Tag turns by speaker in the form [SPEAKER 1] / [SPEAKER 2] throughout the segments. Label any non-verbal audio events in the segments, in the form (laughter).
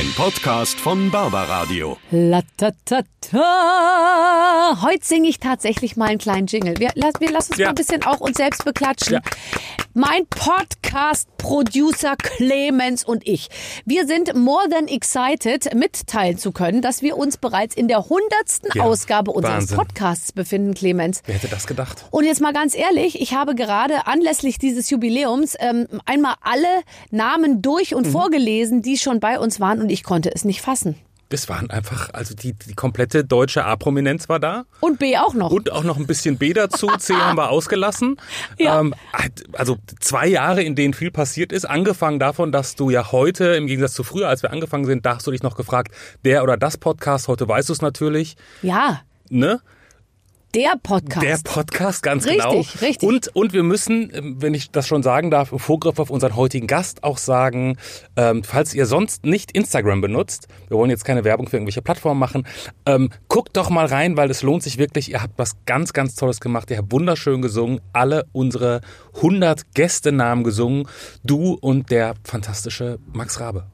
[SPEAKER 1] Ein Podcast von Barbaradio.
[SPEAKER 2] Latatata. Heute singe ich tatsächlich mal einen kleinen Jingle. Wir, lass, wir lassen uns
[SPEAKER 3] Ja.
[SPEAKER 2] mal ein bisschen auch uns selbst beklatschen.
[SPEAKER 3] Ja.
[SPEAKER 2] Mein Podcast-Producer Clemens und ich. Wir sind more than excited, mitteilen zu können, dass wir uns bereits in der hundertsten
[SPEAKER 3] Ja,
[SPEAKER 2] Ausgabe unseres
[SPEAKER 3] Wahnsinn.
[SPEAKER 2] Podcasts befinden, Clemens.
[SPEAKER 3] Wer hätte das gedacht?
[SPEAKER 2] Und jetzt mal ganz ehrlich, ich habe gerade anlässlich dieses Jubiläums ähm, einmal alle Namen durch
[SPEAKER 3] Mhm.
[SPEAKER 2] und vorgelesen, die schon bei uns waren und ich konnte es nicht fassen.
[SPEAKER 3] Das waren einfach, also die, die komplette deutsche A-Prominenz war da.
[SPEAKER 2] Und B auch noch.
[SPEAKER 3] Und auch noch ein bisschen B dazu. C (laughs) haben wir ausgelassen.
[SPEAKER 2] Ja.
[SPEAKER 3] Ähm, also zwei Jahre, in denen viel passiert ist. Angefangen davon, dass du ja heute, im Gegensatz zu früher, als wir angefangen sind, da hast du dich noch gefragt, der oder das Podcast. Heute weißt du es natürlich.
[SPEAKER 2] ja,
[SPEAKER 3] Ne?
[SPEAKER 2] Der Podcast.
[SPEAKER 3] Der Podcast, ganz
[SPEAKER 2] Richtig,
[SPEAKER 3] genau.
[SPEAKER 2] richtig.
[SPEAKER 3] Und, und wir müssen, ähm, wenn ich das schon sagen darf, im Vorgriff auf unseren heutigen Gast auch sagen, ähm, falls ihr sonst nicht Instagram benutzt, wir wollen jetzt keine Werbung für irgendwelche Plattformen machen, ähm, guckt doch mal rein, weil es lohnt sich wirklich. Ihr habt was ganz, ganz Tolles gemacht. Ihr habt wunderschön gesungen. Alle unsere 100 Gästenamen gesungen. Du und der fantastische Max Rabe.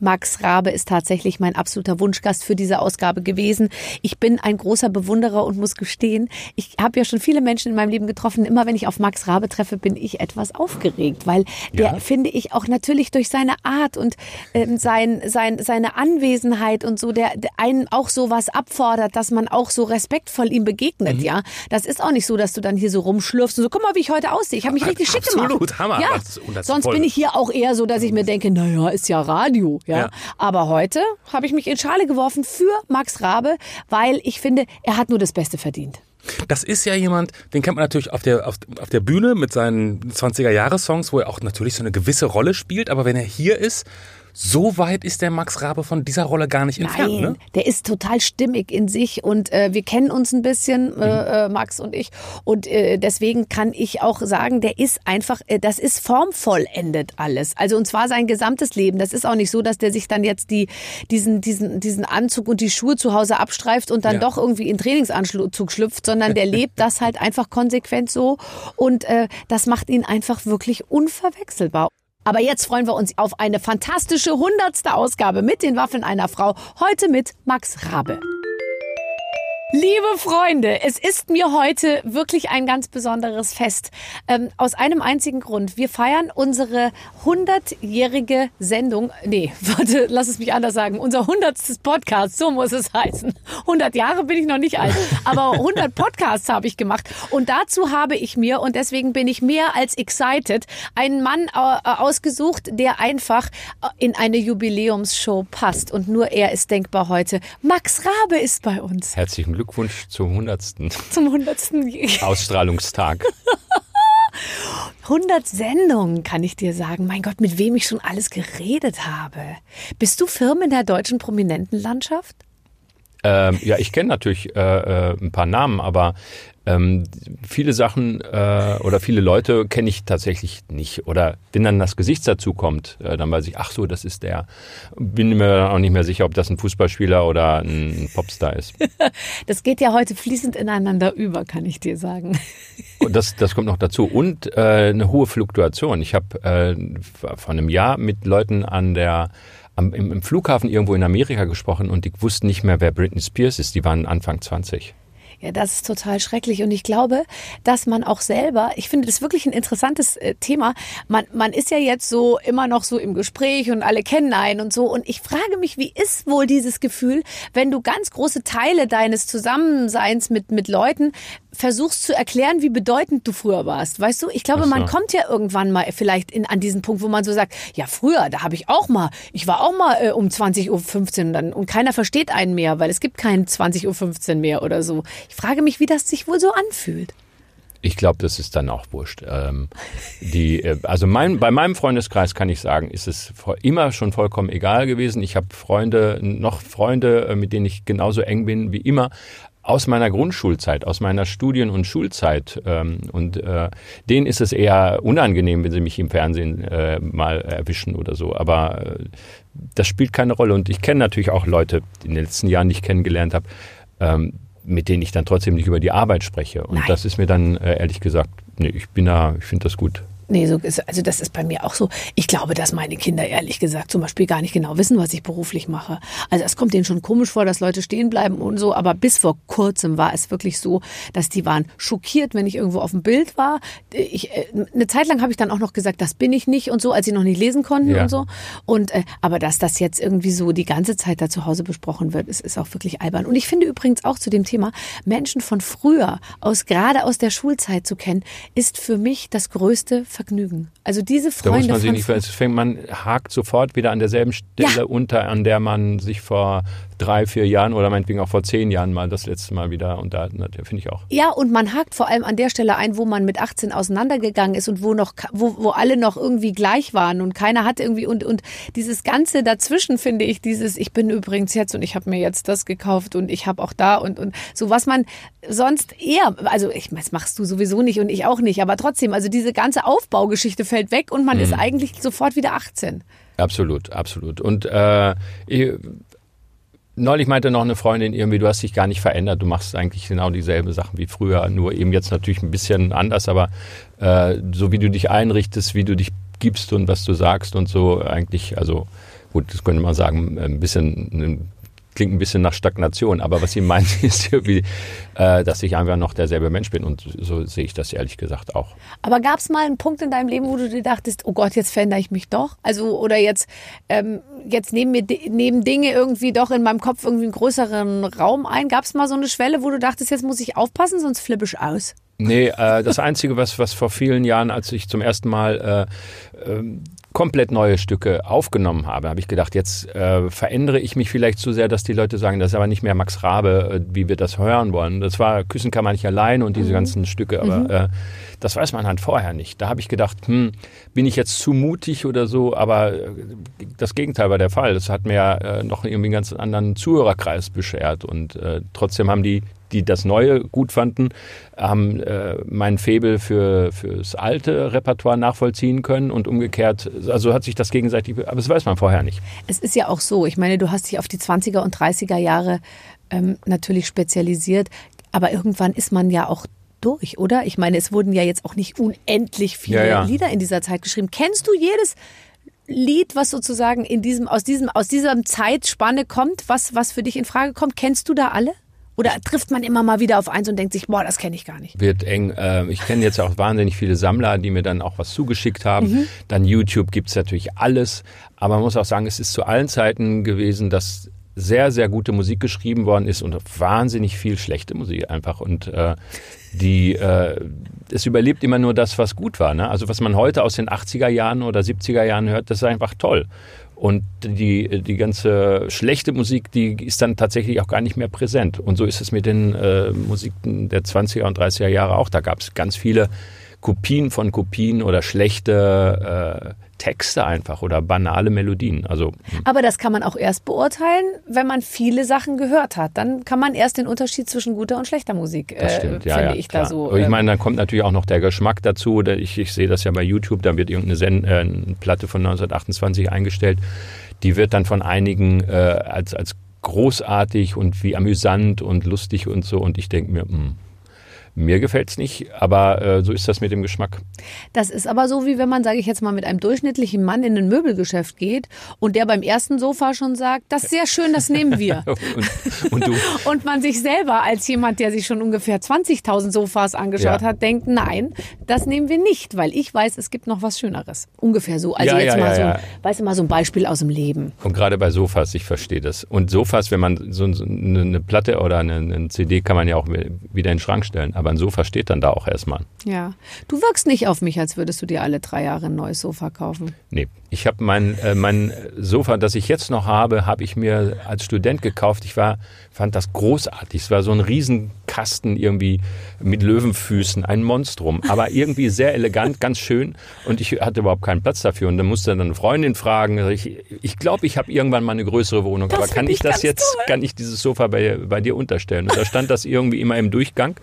[SPEAKER 2] Max Rabe ist tatsächlich mein absoluter Wunschgast für diese Ausgabe gewesen. Ich bin ein großer Bewunderer und muss gestehen, ich habe ja schon viele Menschen in meinem Leben getroffen. Immer wenn ich auf Max Rabe treffe, bin ich etwas aufgeregt, weil der,
[SPEAKER 3] Ja.
[SPEAKER 2] finde ich, auch natürlich durch seine Art und ähm, sein, sein, seine Anwesenheit und so, der, der einen auch so was abfordert, dass man auch so respektvoll ihm begegnet, ja. Das ist auch nicht so, dass du dann hier so rumschlürfst und so, guck mal, wie ich heute aussehe. Ich habe mich richtig schick gemacht.
[SPEAKER 3] Absolut, Hammer.
[SPEAKER 2] Ja,
[SPEAKER 3] Das- das
[SPEAKER 2] sonst
[SPEAKER 3] voll.
[SPEAKER 2] bin ich hier auch eher so, dass ich mir denke, naja, ist ja Radio. Ja.
[SPEAKER 3] Ja.
[SPEAKER 2] Aber heute habe ich mich in Schale geworfen für Max Rabe, weil ich finde, er hat nur das Beste verdient.
[SPEAKER 3] Das ist ja jemand, den kennt man natürlich auf der, auf, auf der Bühne mit seinen 20er-Jahres-Songs, wo er auch natürlich so eine gewisse Rolle spielt. Aber wenn er hier ist, so weit ist der Max Rabe von dieser Rolle gar nicht entfernt.
[SPEAKER 2] Nein,
[SPEAKER 3] Ne?
[SPEAKER 2] der ist total stimmig in sich und äh, wir kennen uns ein bisschen,
[SPEAKER 3] Mhm.
[SPEAKER 2] äh, äh, Max und ich. Und äh, deswegen kann ich auch sagen, der ist einfach, äh, das ist formvollendet alles. Also und zwar sein gesamtes Leben. Das ist auch nicht so, dass der sich dann jetzt die, diesen, diesen, diesen Anzug und die Schuhe zu Hause abstreift und dann
[SPEAKER 3] Ja.
[SPEAKER 2] doch irgendwie in Trainingsanzug schlüpft, sondern der (laughs) lebt das halt einfach konsequent so. Und äh, das macht ihn einfach wirklich unverwechselbar. Aber jetzt freuen wir uns auf eine fantastische hundertste Ausgabe mit den Waffeln einer Frau. Heute mit Max Rabe. Liebe Freunde, es ist mir heute wirklich ein ganz besonderes Fest. Ähm, aus einem einzigen Grund. Wir feiern unsere hundertjährige Sendung. Nee, (laughs) warte, lass es mich anders sagen. Unser hundertstes Podcast, so muss es heißen. 100 Jahre bin ich noch nicht alt, aber 100 (laughs) Podcasts habe ich gemacht. Und dazu habe ich mir, und deswegen bin ich mehr als excited, einen Mann äh, ausgesucht, der einfach äh, in eine Jubiläumsshow passt. Und nur er ist denkbar heute. Max Rabe ist bei uns
[SPEAKER 4] Herzlichen Glückwunsch zum 100.
[SPEAKER 2] zum 100. (laughs)
[SPEAKER 4] Ausstrahlungstag. (laughs)
[SPEAKER 2] 100 Sendungen, kann ich dir sagen. Mein Gott, mit wem ich schon alles geredet habe. Bist du Firmen in der deutschen Prominentenlandschaft?
[SPEAKER 4] Ähm, ja, ich kenne natürlich äh, äh, ein paar Namen, aber ähm, viele Sachen äh, oder viele Leute kenne ich tatsächlich nicht. Oder wenn dann das Gesicht dazu kommt, äh, dann weiß ich, ach so, das ist der. Bin mir dann auch nicht mehr sicher, ob das ein Fußballspieler oder ein Popstar ist. (laughs)
[SPEAKER 2] Das geht ja heute fließend ineinander über, kann ich dir sagen.
[SPEAKER 4] Und das, das kommt noch dazu. Und äh, eine hohe Fluktuation. Ich habe äh, vor einem Jahr mit Leuten an der am, im, im Flughafen irgendwo in Amerika gesprochen und die wussten nicht mehr, wer Britney Spears ist. Die waren Anfang 20.
[SPEAKER 2] Ja, das ist total schrecklich. Und ich glaube, dass man auch selber, ich finde das wirklich ein interessantes äh, Thema. Man, man ist ja jetzt so immer noch so im Gespräch und alle kennen einen und so. Und ich frage mich, wie ist wohl dieses Gefühl, wenn du ganz große Teile deines Zusammenseins mit, mit Leuten versuchst zu erklären, wie bedeutend du früher warst. Weißt du, ich glaube,
[SPEAKER 4] so.
[SPEAKER 2] man kommt ja irgendwann mal vielleicht in, an diesen Punkt, wo man so sagt, ja, früher, da habe ich auch mal, ich war auch mal äh, um 20.15 Uhr und, dann, und keiner versteht einen mehr, weil es gibt keinen 20.15 Uhr mehr oder so. Ich frage mich, wie das sich wohl so anfühlt.
[SPEAKER 4] Ich glaube, das ist dann auch wurscht. Ähm, die, äh, also mein, bei meinem Freundeskreis kann ich sagen, ist es immer schon vollkommen egal gewesen. Ich habe Freunde, noch Freunde, äh, mit denen ich genauso eng bin wie immer. Aus meiner Grundschulzeit, aus meiner Studien- und Schulzeit. Ähm, und äh, denen ist es eher unangenehm, wenn sie mich im Fernsehen äh, mal erwischen oder so. Aber äh, das spielt keine Rolle. Und ich kenne natürlich auch Leute, die in den letzten Jahren nicht kennengelernt habe, ähm, mit denen ich dann trotzdem nicht über die Arbeit spreche. Und
[SPEAKER 2] Nein.
[SPEAKER 4] das ist mir dann äh, ehrlich gesagt, nee, ich bin da, ich finde das gut.
[SPEAKER 2] Nee, so ist, also das ist bei mir auch so. Ich glaube, dass meine Kinder ehrlich gesagt zum Beispiel gar nicht genau wissen, was ich beruflich mache. Also es kommt denen schon komisch vor, dass Leute stehen bleiben und so. Aber bis vor kurzem war es wirklich so, dass die waren schockiert, wenn ich irgendwo auf dem Bild war. Ich, äh, eine Zeit lang habe ich dann auch noch gesagt, das bin ich nicht und so, als sie noch nicht lesen konnten
[SPEAKER 4] Ja.
[SPEAKER 2] und so. Und äh, aber dass das jetzt irgendwie so die ganze Zeit da zu Hause besprochen wird, ist, ist auch wirklich albern. Und ich finde übrigens auch zu dem Thema Menschen von früher aus gerade aus der Schulzeit zu kennen, ist für mich das größte Vergnügen. Also diese
[SPEAKER 4] Da
[SPEAKER 2] Freunde
[SPEAKER 4] muss man sich nicht, es fängt, man hakt sofort wieder an derselben Stelle
[SPEAKER 2] Ja.
[SPEAKER 4] unter, an der man sich vor drei, vier Jahren oder meinetwegen auch vor zehn Jahren mal das letzte Mal wieder unterhalten hat. Finde ich auch.
[SPEAKER 2] Ja, und man hakt vor allem an der Stelle ein, wo man mit 18 auseinandergegangen ist und wo noch, wo, wo alle noch irgendwie gleich waren und keiner hat irgendwie und, und dieses Ganze dazwischen finde ich, dieses, ich bin übrigens jetzt und ich habe mir jetzt das gekauft und ich habe auch da und, und so, was man sonst eher, also ich, das machst du sowieso nicht und ich auch nicht, aber trotzdem, also diese ganze Aufbaugeschichte fällt weg und man ist eigentlich sofort wieder 18.
[SPEAKER 4] Absolut, absolut. Und äh, ich, neulich meinte noch eine Freundin irgendwie, du hast dich gar nicht verändert, du machst eigentlich genau dieselben Sachen wie früher, nur eben jetzt natürlich ein bisschen anders, aber äh, so wie du dich einrichtest, wie du dich gibst und was du sagst und so eigentlich, also gut, das könnte man sagen, ein bisschen klingt ein bisschen nach Stagnation, aber was sie meint, (laughs) ist irgendwie, äh, dass ich einfach noch derselbe Mensch bin und so sehe ich das ehrlich gesagt auch.
[SPEAKER 2] Aber gab es mal einen Punkt in deinem Leben, wo du dir dachtest, oh Gott, jetzt verändere ich mich doch? Also, oder jetzt, ähm, jetzt nehmen mir nehmen Dinge irgendwie doch in meinem Kopf irgendwie einen größeren Raum ein. Gab es mal so eine Schwelle, wo du dachtest, jetzt muss ich aufpassen, sonst flippe ich aus?
[SPEAKER 4] Nee, äh, das Einzige, was, was vor vielen Jahren, als ich zum ersten Mal äh, äh, komplett neue Stücke aufgenommen habe, habe ich gedacht, jetzt äh, verändere ich mich vielleicht zu sehr, dass die Leute sagen, das ist aber nicht mehr Max Rabe, äh, wie wir das hören wollen. Das war Küssen kann man nicht allein und diese ganzen Stücke, aber äh, das weiß man halt vorher nicht. Da habe ich gedacht, hm, bin ich jetzt zu mutig oder so, aber äh, das Gegenteil war der Fall. Das hat mir äh, noch irgendwie einen ganz anderen Zuhörerkreis beschert und äh, trotzdem haben die die das Neue gut fanden, haben äh, mein Faible für fürs alte Repertoire nachvollziehen können und umgekehrt, also hat sich das gegenseitig, aber das weiß man vorher nicht.
[SPEAKER 2] Es ist ja auch so, ich meine, du hast dich auf die 20er und 30er Jahre ähm, natürlich spezialisiert, aber irgendwann ist man ja auch durch, oder? Ich meine, es wurden ja jetzt auch nicht unendlich viele
[SPEAKER 4] Ja, ja.
[SPEAKER 2] Lieder in dieser Zeit geschrieben. Kennst du jedes Lied, was sozusagen in diesem, aus diesem, aus dieser Zeitspanne kommt, was, was für dich in Frage kommt? Kennst du da alle? Oder trifft man immer mal wieder auf eins und denkt sich, boah, das kenne ich gar nicht?
[SPEAKER 4] Wird eng. Äh, ich kenne jetzt auch wahnsinnig viele Sammler, die mir dann auch was zugeschickt haben. Dann YouTube gibt's natürlich alles. Aber man muss auch sagen, es ist zu allen Zeiten gewesen, dass sehr, sehr gute Musik geschrieben worden ist und wahnsinnig viel schlechte Musik einfach. Und äh, die, äh, es überlebt immer nur das, was gut war. Ne? Also was man heute aus den 80er Jahren oder 70er Jahren hört, das ist einfach toll. Und die, die ganze schlechte Musik, die ist dann tatsächlich auch gar nicht mehr präsent. Und so ist es mit den äh, Musiken der 20er und 30er Jahre auch. Da gab es ganz viele Kopien von Kopien oder schlechte äh, Texte einfach oder banale Melodien. Also
[SPEAKER 2] Aber das kann man auch erst beurteilen, wenn man viele Sachen gehört hat. Dann kann man erst den Unterschied zwischen guter und schlechter Musik,
[SPEAKER 4] Das
[SPEAKER 2] äh,
[SPEAKER 4] stimmt, ja,
[SPEAKER 2] finde
[SPEAKER 4] ja,
[SPEAKER 2] ich
[SPEAKER 4] klar.
[SPEAKER 2] da so.
[SPEAKER 4] Aber ich
[SPEAKER 2] ähm,
[SPEAKER 4] meine, dann kommt natürlich auch noch der Geschmack dazu. Ich, ich sehe das ja bei YouTube, da wird irgendeine Sen äh, eine Platte von 1928 eingestellt. Die wird dann von einigen äh, als, als großartig und wie amüsant und lustig und so. Und ich denke mir, hm, mir gefällt's nicht, aber äh, so ist das mit dem Geschmack.
[SPEAKER 2] Das ist aber so, wie wenn man, sage ich jetzt mal, mit einem durchschnittlichen Mann in ein Möbelgeschäft geht und der beim ersten Sofa schon sagt, das ist sehr schön, das nehmen wir. (laughs)
[SPEAKER 4] Und, und du, (laughs)
[SPEAKER 2] Und man sich selber als jemand, der sich schon ungefähr 20.000 Sofas angeschaut
[SPEAKER 4] Ja.
[SPEAKER 2] hat, denkt, nein, das nehmen wir nicht, weil ich weiß, es gibt noch was Schöneres. Ungefähr so. Also
[SPEAKER 4] Ja,
[SPEAKER 2] jetzt
[SPEAKER 4] ja,
[SPEAKER 2] mal so,
[SPEAKER 4] ja.
[SPEAKER 2] weißt du, mal so ein Beispiel aus dem Leben.
[SPEAKER 4] Und gerade bei Sofas, ich verstehe das. Und Sofas, wenn man so eine Platte oder eine, eine CD kann man ja auch wieder in den Schrank stellen. Aber ein Sofa steht dann da auch erstmal.
[SPEAKER 2] Ja. Du wirkst nicht auf mich, als würdest du dir alle drei Jahre ein neues Sofa kaufen.
[SPEAKER 4] Nee, ich habe mein, äh, mein Sofa, das ich jetzt noch habe, habe ich mir als Student gekauft. Ich war, fand das großartig. Es war so ein Riesenkasten irgendwie mit Löwenfüßen, ein Monstrum, aber (laughs) irgendwie sehr elegant, ganz schön. Und ich hatte überhaupt keinen Platz dafür. Und dann musste dann eine Freundin fragen. Ich ich, glaube, ich habe irgendwann mal eine größere Wohnung. aber kann ich
[SPEAKER 2] ich
[SPEAKER 4] das jetzt,
[SPEAKER 2] toll.
[SPEAKER 4] kann ich dieses Sofa bei, bei dir unterstellen? Und da stand das irgendwie immer im Durchgang.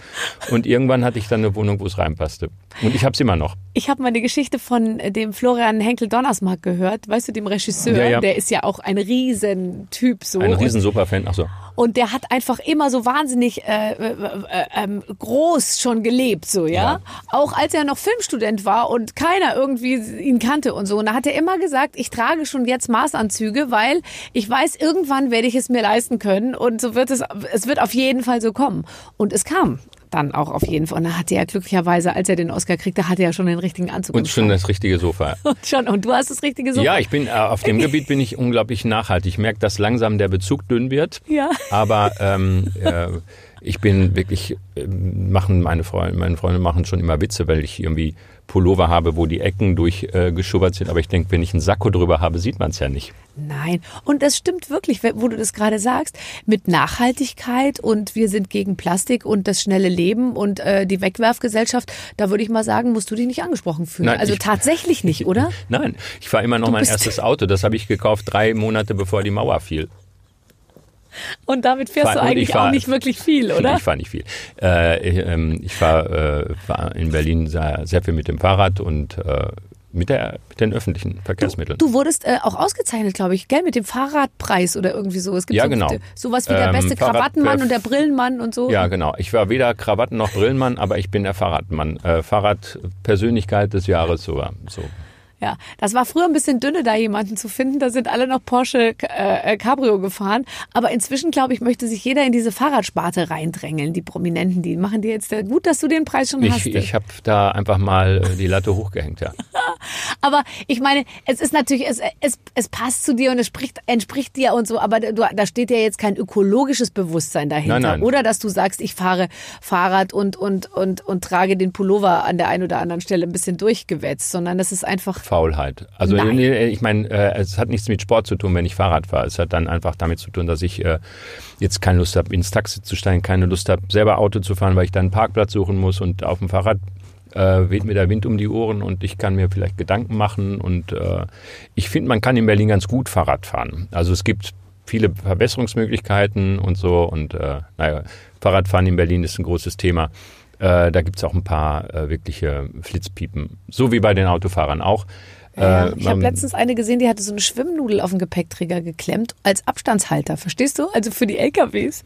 [SPEAKER 4] Und irgendwann hatte ich dann eine Wohnung, wo es reinpasste. Und ich habe es immer noch.
[SPEAKER 2] Ich habe mal eine Geschichte von äh, dem Florian Henkel Donnersmark gehört, weißt du, dem Regisseur,
[SPEAKER 4] Ja, ja.
[SPEAKER 2] der ist ja auch ein Riesentyp so.
[SPEAKER 4] Ein
[SPEAKER 2] Und-
[SPEAKER 4] riesen Superfan. Ach so.
[SPEAKER 2] Und der hat einfach immer so wahnsinnig äh, äh, äh, ähm, groß schon gelebt, so ja?
[SPEAKER 4] Ja.
[SPEAKER 2] Auch als er noch Filmstudent war und keiner irgendwie ihn kannte und so. Und da hat er immer gesagt, ich trage schon jetzt Maßanzüge, weil ich weiß, irgendwann werde ich es mir leisten können und so wird es, es wird auf jeden Fall so kommen. Und es kam dann auch auf jeden Fall. Und da hatte er glücklicherweise, als er den Oscar kriegte, hatte er schon den richtigen Anzug.
[SPEAKER 4] Und schon das richtige Sofa. (laughs)
[SPEAKER 2] und schon. Und du hast das richtige so.
[SPEAKER 4] Ja, ich bin äh, auf dem Gebiet bin ich unglaublich nachhaltig. Ich merke, dass langsam der Bezug dünn wird.
[SPEAKER 2] Ja.
[SPEAKER 4] Aber ähm, äh, ich bin wirklich äh, machen meine Freunde, meine Freunde machen schon immer Witze, weil ich irgendwie Pullover habe, wo die Ecken durchgeschubbert äh, sind. Aber ich denke, wenn ich einen Sakko drüber habe, sieht man es ja nicht.
[SPEAKER 2] Nein, und das stimmt wirklich, wo du das gerade sagst, mit Nachhaltigkeit und wir sind gegen Plastik und das schnelle Leben und äh, die Wegwerfgesellschaft, da würde ich mal sagen, musst du dich nicht angesprochen fühlen.
[SPEAKER 4] Nein,
[SPEAKER 2] also
[SPEAKER 4] ich-
[SPEAKER 2] tatsächlich nicht, (laughs) oder?
[SPEAKER 4] Nein, ich fahre immer noch
[SPEAKER 2] Du
[SPEAKER 4] mein erstes Auto. Das habe ich gekauft drei Monate bevor die Mauer fiel.
[SPEAKER 2] Und damit fährst
[SPEAKER 4] Fahr-
[SPEAKER 2] du eigentlich
[SPEAKER 4] ich fahr-
[SPEAKER 2] auch nicht wirklich viel, oder?
[SPEAKER 4] Ich fahre nicht viel. Äh, ich ähm, ich fahre äh, fahr in Berlin sehr, sehr viel mit dem Fahrrad und äh, mit, der, mit den öffentlichen Verkehrsmitteln.
[SPEAKER 2] Du wurdest äh, auch ausgezeichnet, glaube ich, gell, mit dem Fahrradpreis oder irgendwie so. Es gibt
[SPEAKER 4] Ja,
[SPEAKER 2] so,
[SPEAKER 4] genau.
[SPEAKER 2] sowas wie der
[SPEAKER 4] Ähm,
[SPEAKER 2] beste
[SPEAKER 4] Fahrrad-
[SPEAKER 2] Krawattenmann und der Brillenmann und so.
[SPEAKER 4] Ja, genau. Ich war weder Krawatten noch Brillenmann, aber ich bin der Fahrradmann. Äh, Fahrradpersönlichkeit des Jahres so. so.
[SPEAKER 2] Ja, das war früher ein bisschen dünne, da jemanden zu finden. Da sind alle noch Porsche äh, Cabrio gefahren. Aber inzwischen, glaube ich, möchte sich jeder in diese Fahrradsparte reindrängeln. Die Prominenten, die machen dir jetzt äh, gut, dass du den Preis schon hast.
[SPEAKER 4] Ich, ich habe da einfach mal äh, die Latte hochgehängt, ja. (laughs)
[SPEAKER 2] Aber ich meine, es ist natürlich, es, es, es passt zu dir und es spricht, entspricht dir und so. Aber du, da steht ja jetzt kein ökologisches Bewusstsein dahinter.
[SPEAKER 4] Nein, nein.
[SPEAKER 2] Oder dass du sagst, ich fahre Fahrrad und, und, und, und trage den Pullover an der einen oder anderen Stelle ein bisschen durchgewetzt, sondern das ist einfach
[SPEAKER 4] Faulheit. Also
[SPEAKER 2] Nein.
[SPEAKER 4] ich meine, äh, es hat nichts mit Sport zu tun, wenn ich Fahrrad fahre. Es hat dann einfach damit zu tun, dass ich äh, jetzt keine Lust habe, ins Taxi zu steigen, keine Lust habe, selber Auto zu fahren, weil ich dann einen Parkplatz suchen muss und auf dem Fahrrad äh, weht mir der Wind um die Ohren und ich kann mir vielleicht Gedanken machen und äh, ich finde, man kann in Berlin ganz gut Fahrrad fahren. Also es gibt viele Verbesserungsmöglichkeiten und so und äh, naja, Fahrradfahren in Berlin ist ein großes Thema. Äh, da gibt es auch ein paar äh, wirkliche Flitzpiepen, so wie bei den Autofahrern auch.
[SPEAKER 2] Ja,
[SPEAKER 4] Äh,
[SPEAKER 2] ich habe letztens eine gesehen, die hatte so eine Schwimmnudel auf dem Gepäckträger geklemmt als Abstandshalter. Verstehst du? Also für die LKWs.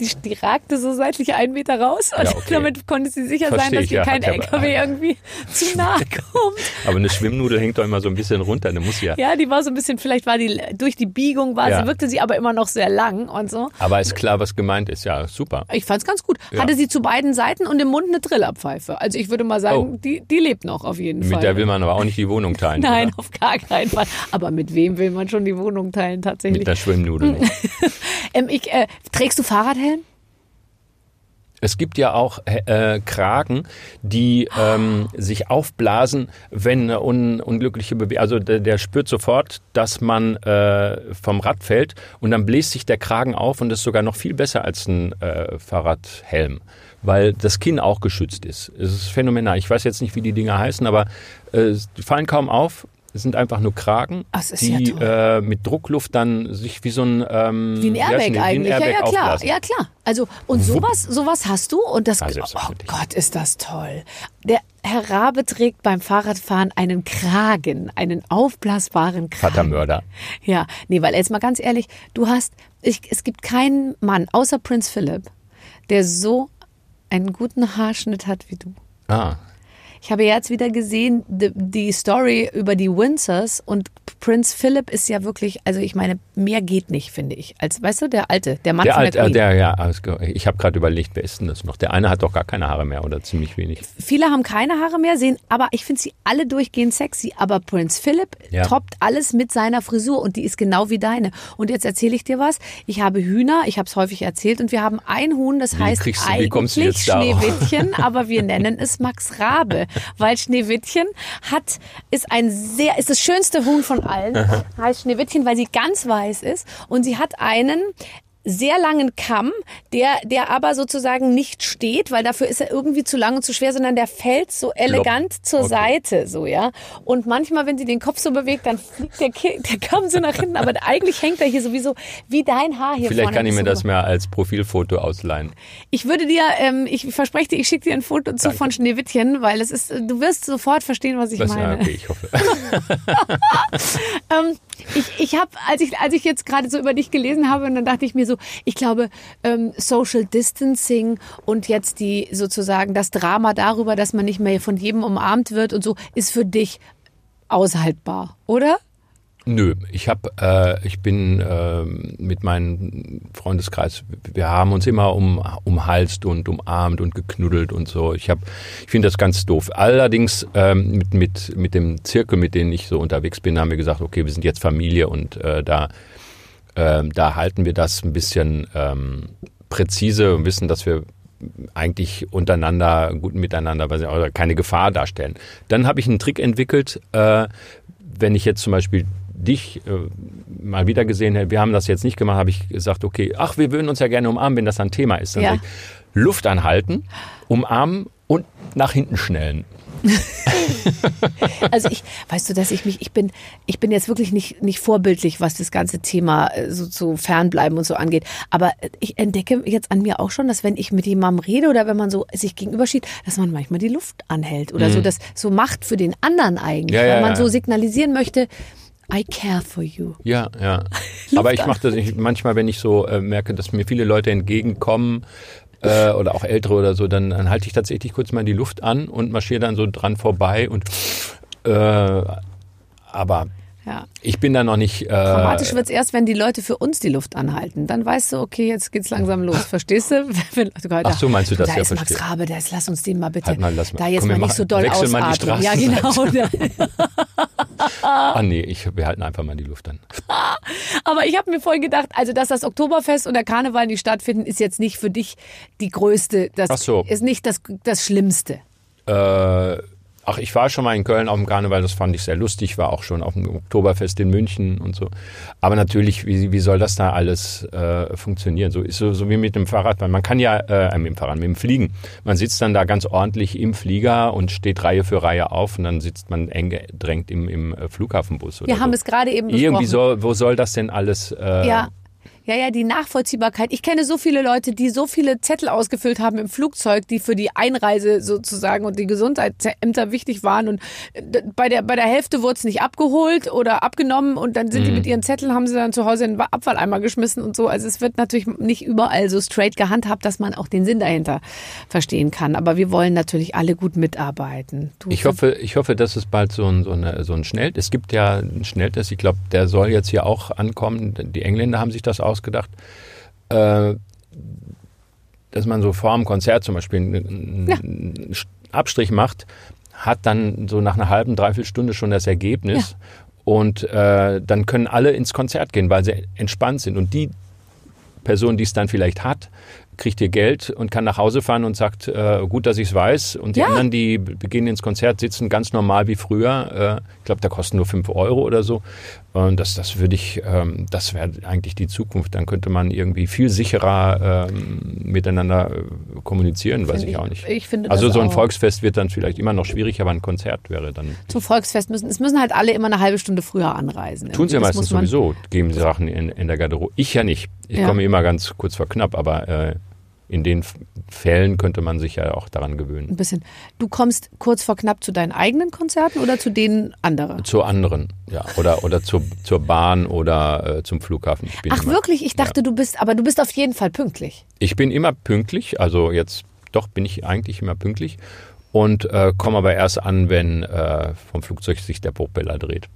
[SPEAKER 2] Die, die, ragte so seitlich einen Meter raus und
[SPEAKER 4] Ja, okay.
[SPEAKER 2] damit konnte sie sicher sein,
[SPEAKER 4] Versteh
[SPEAKER 2] dass
[SPEAKER 4] ich,
[SPEAKER 2] ihr
[SPEAKER 4] ja.
[SPEAKER 2] kein
[SPEAKER 4] ja-
[SPEAKER 2] LKW irgendwie (laughs) zu nahe kommt.
[SPEAKER 4] Aber eine Schwimmnudel hängt doch immer so ein bisschen runter. Da muss ja.
[SPEAKER 2] Ja, die war so ein bisschen, vielleicht war die durch die Biegung, war sie, wirkte sie aber immer noch sehr lang und so.
[SPEAKER 4] Aber ist klar, was gemeint ist. Ja, super.
[SPEAKER 2] Ich fand's ganz gut. Hatte sie zu beiden Seiten und im Mund eine Trillerpfeife. Also ich würde mal sagen,
[SPEAKER 4] Oh.
[SPEAKER 2] die, die lebt noch auf jeden Fall.
[SPEAKER 4] Mit der will man aber auch nicht die Wohnung teilen. (laughs)
[SPEAKER 2] Nein,
[SPEAKER 4] Oder?
[SPEAKER 2] auf gar keinen Fall. Aber mit wem will man schon die Wohnung teilen tatsächlich?
[SPEAKER 4] Mit der Schwimmnudel. (laughs)
[SPEAKER 2] Ähm, ich, äh, trägst du Fahrradhelm?
[SPEAKER 4] Es gibt ja auch äh, Kragen, die ähm, sich aufblasen, wenn eine un unglückliche Bewegung, also der, der spürt sofort, dass man äh, vom Rad fällt und dann bläst sich der Kragen auf und ist sogar noch viel besser als ein äh, Fahrradhelm, weil das Kinn auch geschützt ist. Es ist phänomenal. Ich weiß jetzt nicht, wie die Dinger heißen, aber äh, die fallen kaum auf. Es sind einfach nur Kragen,
[SPEAKER 2] Ach, ja
[SPEAKER 4] die
[SPEAKER 2] toll.
[SPEAKER 4] äh, mit Druckluft dann sich wie so ein ähm,
[SPEAKER 2] Wie ein Airbag
[SPEAKER 4] die? Wie ein
[SPEAKER 2] eigentlich.
[SPEAKER 4] Airbag
[SPEAKER 2] ja, ja, klar.
[SPEAKER 4] aufblasen.
[SPEAKER 2] Ja, klar. Also, und sowas, sowas hast du und das,
[SPEAKER 4] Ja,
[SPEAKER 2] oh. Gott, ist das toll. Der Herr Rabe trägt beim Fahrradfahren einen Kragen, einen aufblasbaren Kragen.
[SPEAKER 4] Vatermörder.
[SPEAKER 2] Ja, nee, weil jetzt mal ganz ehrlich, du hast, ich, es gibt keinen Mann, außer Prinz Philip, der so einen guten Haarschnitt hat wie du.
[SPEAKER 4] Ah,
[SPEAKER 2] Ich habe jetzt wieder gesehen, die, die Story über die Windsors und Prinz Philip ist ja wirklich, also ich meine, mehr geht nicht, finde ich. Als, weißt du, der Alte, der Mann
[SPEAKER 4] Der
[SPEAKER 2] von
[SPEAKER 4] alte,
[SPEAKER 2] der
[SPEAKER 4] äh,
[SPEAKER 2] Queen.
[SPEAKER 4] der, ja, ich habe gerade überlegt, wer ist denn das noch? Der eine hat doch gar keine Haare mehr oder ziemlich wenig.
[SPEAKER 2] Viele haben keine Haare mehr, sehen, aber ich finde sie alle durchgehend sexy. Aber Prinz Philip
[SPEAKER 4] Ja.
[SPEAKER 2] toppt alles mit seiner Frisur und die ist genau wie deine. Und jetzt erzähle ich dir was. Ich habe Hühner, ich habe es häufig erzählt und wir haben ein Huhn, das
[SPEAKER 4] Wie
[SPEAKER 2] heißt
[SPEAKER 4] du-
[SPEAKER 2] eigentlich? Schneewittchen, aber wir nennen es Max Rabe, weil Schneewittchen hat ist ein sehr ist das schönste Huhn von allen. heißt Schneewittchen, weil sie ganz weiß ist und sie hat einen sehr langen Kamm, der, der aber sozusagen nicht steht, weil dafür ist er irgendwie zu lang und zu schwer, sondern der fällt so elegant zur
[SPEAKER 4] Okay.
[SPEAKER 2] Seite, so, ja. Und manchmal, wenn sie den Kopf so bewegt, dann fliegt der, der Kamm so nach hinten, aber eigentlich hängt er hier sowieso wie dein Haar hier
[SPEAKER 4] Vielleicht
[SPEAKER 2] vorne.
[SPEAKER 4] kann ich mir das mehr als Profilfoto ausleihen.
[SPEAKER 2] ich würde dir, ähm, ich verspreche dir, ich schicke dir ein Foto zu
[SPEAKER 4] Danke.
[SPEAKER 2] von Schneewittchen, weil es ist, du wirst sofort verstehen, was ich
[SPEAKER 4] Das,
[SPEAKER 2] meine.
[SPEAKER 4] ja, okay, ich hoffe. (laughs) (laughs)
[SPEAKER 2] Ähm, ich ich habe, als ich, als ich jetzt gerade so über dich gelesen habe, und dann dachte ich mir so, ich glaube, ähm, Social Distancing und jetzt die sozusagen das Drama darüber, dass man nicht mehr von jedem umarmt wird und so, ist für dich aushaltbar, oder?
[SPEAKER 4] Nö, ich habe, äh, ich bin äh, mit meinem Freundeskreis, wir haben uns immer um, umhalst und umarmt und geknuddelt und so. Ich habe, ich finde das ganz doof. Allerdings ähm, mit mit mit dem Zirkel, mit dem ich so unterwegs bin, haben wir gesagt, okay, wir sind jetzt Familie und äh, da äh, da halten wir das ein bisschen ähm, präzise und wissen, dass wir eigentlich untereinander gut miteinander keine Gefahr darstellen. Dann habe ich einen Trick entwickelt, äh, wenn ich jetzt zum Beispiel dich äh, mal wieder gesehen hätte, wir haben das jetzt nicht gemacht, habe ich gesagt, okay, ach, wir würden uns ja gerne umarmen, wenn das ein Thema ist. Dann
[SPEAKER 2] Ja.
[SPEAKER 4] ich, Luft anhalten, umarmen und nach hinten schnellen. (laughs)
[SPEAKER 2] Also ich, weißt du, dass ich mich, ich bin, ich bin jetzt wirklich nicht, nicht vorbildlich, was das ganze Thema äh, so, so fernbleiben und so angeht. Aber äh, ich entdecke jetzt an mir auch schon, dass wenn ich mit jemandem rede oder wenn man so sich gegenübersteht, dass man manchmal die Luft anhält oder so das so macht für den anderen eigentlich,
[SPEAKER 4] Mhm. Ja, ja,
[SPEAKER 2] weil man
[SPEAKER 4] ja.
[SPEAKER 2] so signalisieren möchte, I care for you.
[SPEAKER 4] Ja, ja. (laughs) Aber ich mache das ich, manchmal, wenn ich so äh, merke, dass mir viele Leute entgegenkommen äh, oder auch Ältere oder so, dann, dann halte ich tatsächlich kurz mal die Luft an und marschiere dann so dran vorbei und äh, aber
[SPEAKER 2] Ja.
[SPEAKER 4] ich bin da noch nicht. Äh,
[SPEAKER 2] Dramatisch wird's erst, wenn die Leute für uns die Luft anhalten. Dann weißt du, okay, jetzt geht's langsam los. Verstehst du? (laughs) Wenn,
[SPEAKER 4] Ach so, meinst du das?
[SPEAKER 2] Da
[SPEAKER 4] Ja,
[SPEAKER 2] ist Max. Rabe, das, lass uns den mal bitte.
[SPEAKER 4] Halt mal, lass mal.
[SPEAKER 2] Da jetzt
[SPEAKER 4] Komm,
[SPEAKER 2] mal nicht so doll
[SPEAKER 4] wechseln mal die
[SPEAKER 2] ausatmen. Ja, genau. (laughs)
[SPEAKER 4] ah nee, ich, wir halten einfach mal die Luft an. (laughs)
[SPEAKER 2] Aber ich habe mir vorhin gedacht, also dass das Oktoberfest und der Karneval nicht stattfinden, ist jetzt nicht für dich die größte, das
[SPEAKER 4] Ach so.
[SPEAKER 2] ist nicht das, das Schlimmste.
[SPEAKER 4] Äh, ach, ich war schon mal in Köln auf dem Karneval, das fand ich sehr lustig, war auch schon auf dem Oktoberfest in München und so. Aber natürlich, wie, wie soll das da alles äh, funktionieren? So ist so, so wie mit dem Fahrrad, weil man kann ja, äh, mit dem Fahrrad, mit dem Fliegen, man sitzt dann da ganz ordentlich im Flieger und steht Reihe für Reihe auf und dann sitzt man eng gedrängt im, im äh, Flughafenbus.
[SPEAKER 2] Wir
[SPEAKER 4] so.
[SPEAKER 2] haben es gerade eben besprochen.
[SPEAKER 4] Irgendwie so, wo soll das denn alles? Äh,
[SPEAKER 2] Ja. Ja, ja, die Nachvollziehbarkeit. Ich kenne so viele Leute, die so viele Zettel ausgefüllt haben im Flugzeug, die für die Einreise sozusagen und die Gesundheitsämter wichtig waren. Und äh, bei der, bei der Hälfte wurde es nicht abgeholt oder abgenommen und dann sind die mit ihren Zetteln, haben sie dann zu Hause in den Abfalleimer geschmissen und so. Also es wird natürlich nicht überall so straight gehandhabt, dass man auch den Sinn dahinter verstehen kann. Aber wir wollen natürlich alle gut mitarbeiten. Du,
[SPEAKER 4] Ich hoffe, ich hoffe, dass es bald so ein, so eine, so ein Schnell, es gibt ja einen Schnelltest, ich glaube, der soll jetzt hier auch ankommen. Die Engländer haben sich das ausgedacht, äh, dass man so vor dem Konzert zum Beispiel einen, einen Abstrich macht, hat dann so nach einer halben, dreiviertel Stunde schon das Ergebnis. Und äh, dann können alle ins Konzert gehen, weil sie entspannt sind. Und die Person, die es dann vielleicht hat, kriegt ihr Geld und kann nach Hause fahren und sagt, äh, gut, dass ich es weiß. Und die
[SPEAKER 2] Ja.
[SPEAKER 4] anderen, die b- gehen ins Konzert, sitzen ganz normal wie früher. Äh, ich glaube, da kosten nur 5 Euro oder so. Und das, das würde ich, ähm, das wäre eigentlich die Zukunft. Dann könnte man irgendwie viel sicherer ähm, miteinander äh, kommunizieren, weiß ich
[SPEAKER 2] ich-
[SPEAKER 4] auch nicht.
[SPEAKER 2] ich finde
[SPEAKER 4] also so ein
[SPEAKER 2] auch.
[SPEAKER 4] Volksfest wird dann vielleicht immer noch schwierig, aber ein Konzert wäre dann.
[SPEAKER 2] zum Volksfest müssen, es müssen halt alle immer eine halbe Stunde früher anreisen.
[SPEAKER 4] Tun sie ja meistens sowieso, geben sie Sachen in, in der Garderobe. Ich ja nicht. Ich
[SPEAKER 2] Ja.
[SPEAKER 4] komme immer ganz kurz vor knapp, aber äh, in den Fällen könnte man sich ja auch daran gewöhnen.
[SPEAKER 2] Ein bisschen. Du kommst kurz vor knapp zu deinen eigenen Konzerten oder zu denen anderer?
[SPEAKER 4] Zu anderen, ja. Oder, oder zur, zur Bahn oder äh, zum Flughafen.
[SPEAKER 2] Ach
[SPEAKER 4] immer,
[SPEAKER 2] wirklich? Ich dachte, du bist, aber du bist auf jeden Fall pünktlich.
[SPEAKER 4] Ich bin immer pünktlich, also jetzt doch bin ich eigentlich immer pünktlich und äh, komme aber erst an, wenn äh, vom Flugzeug sich der Propeller dreht.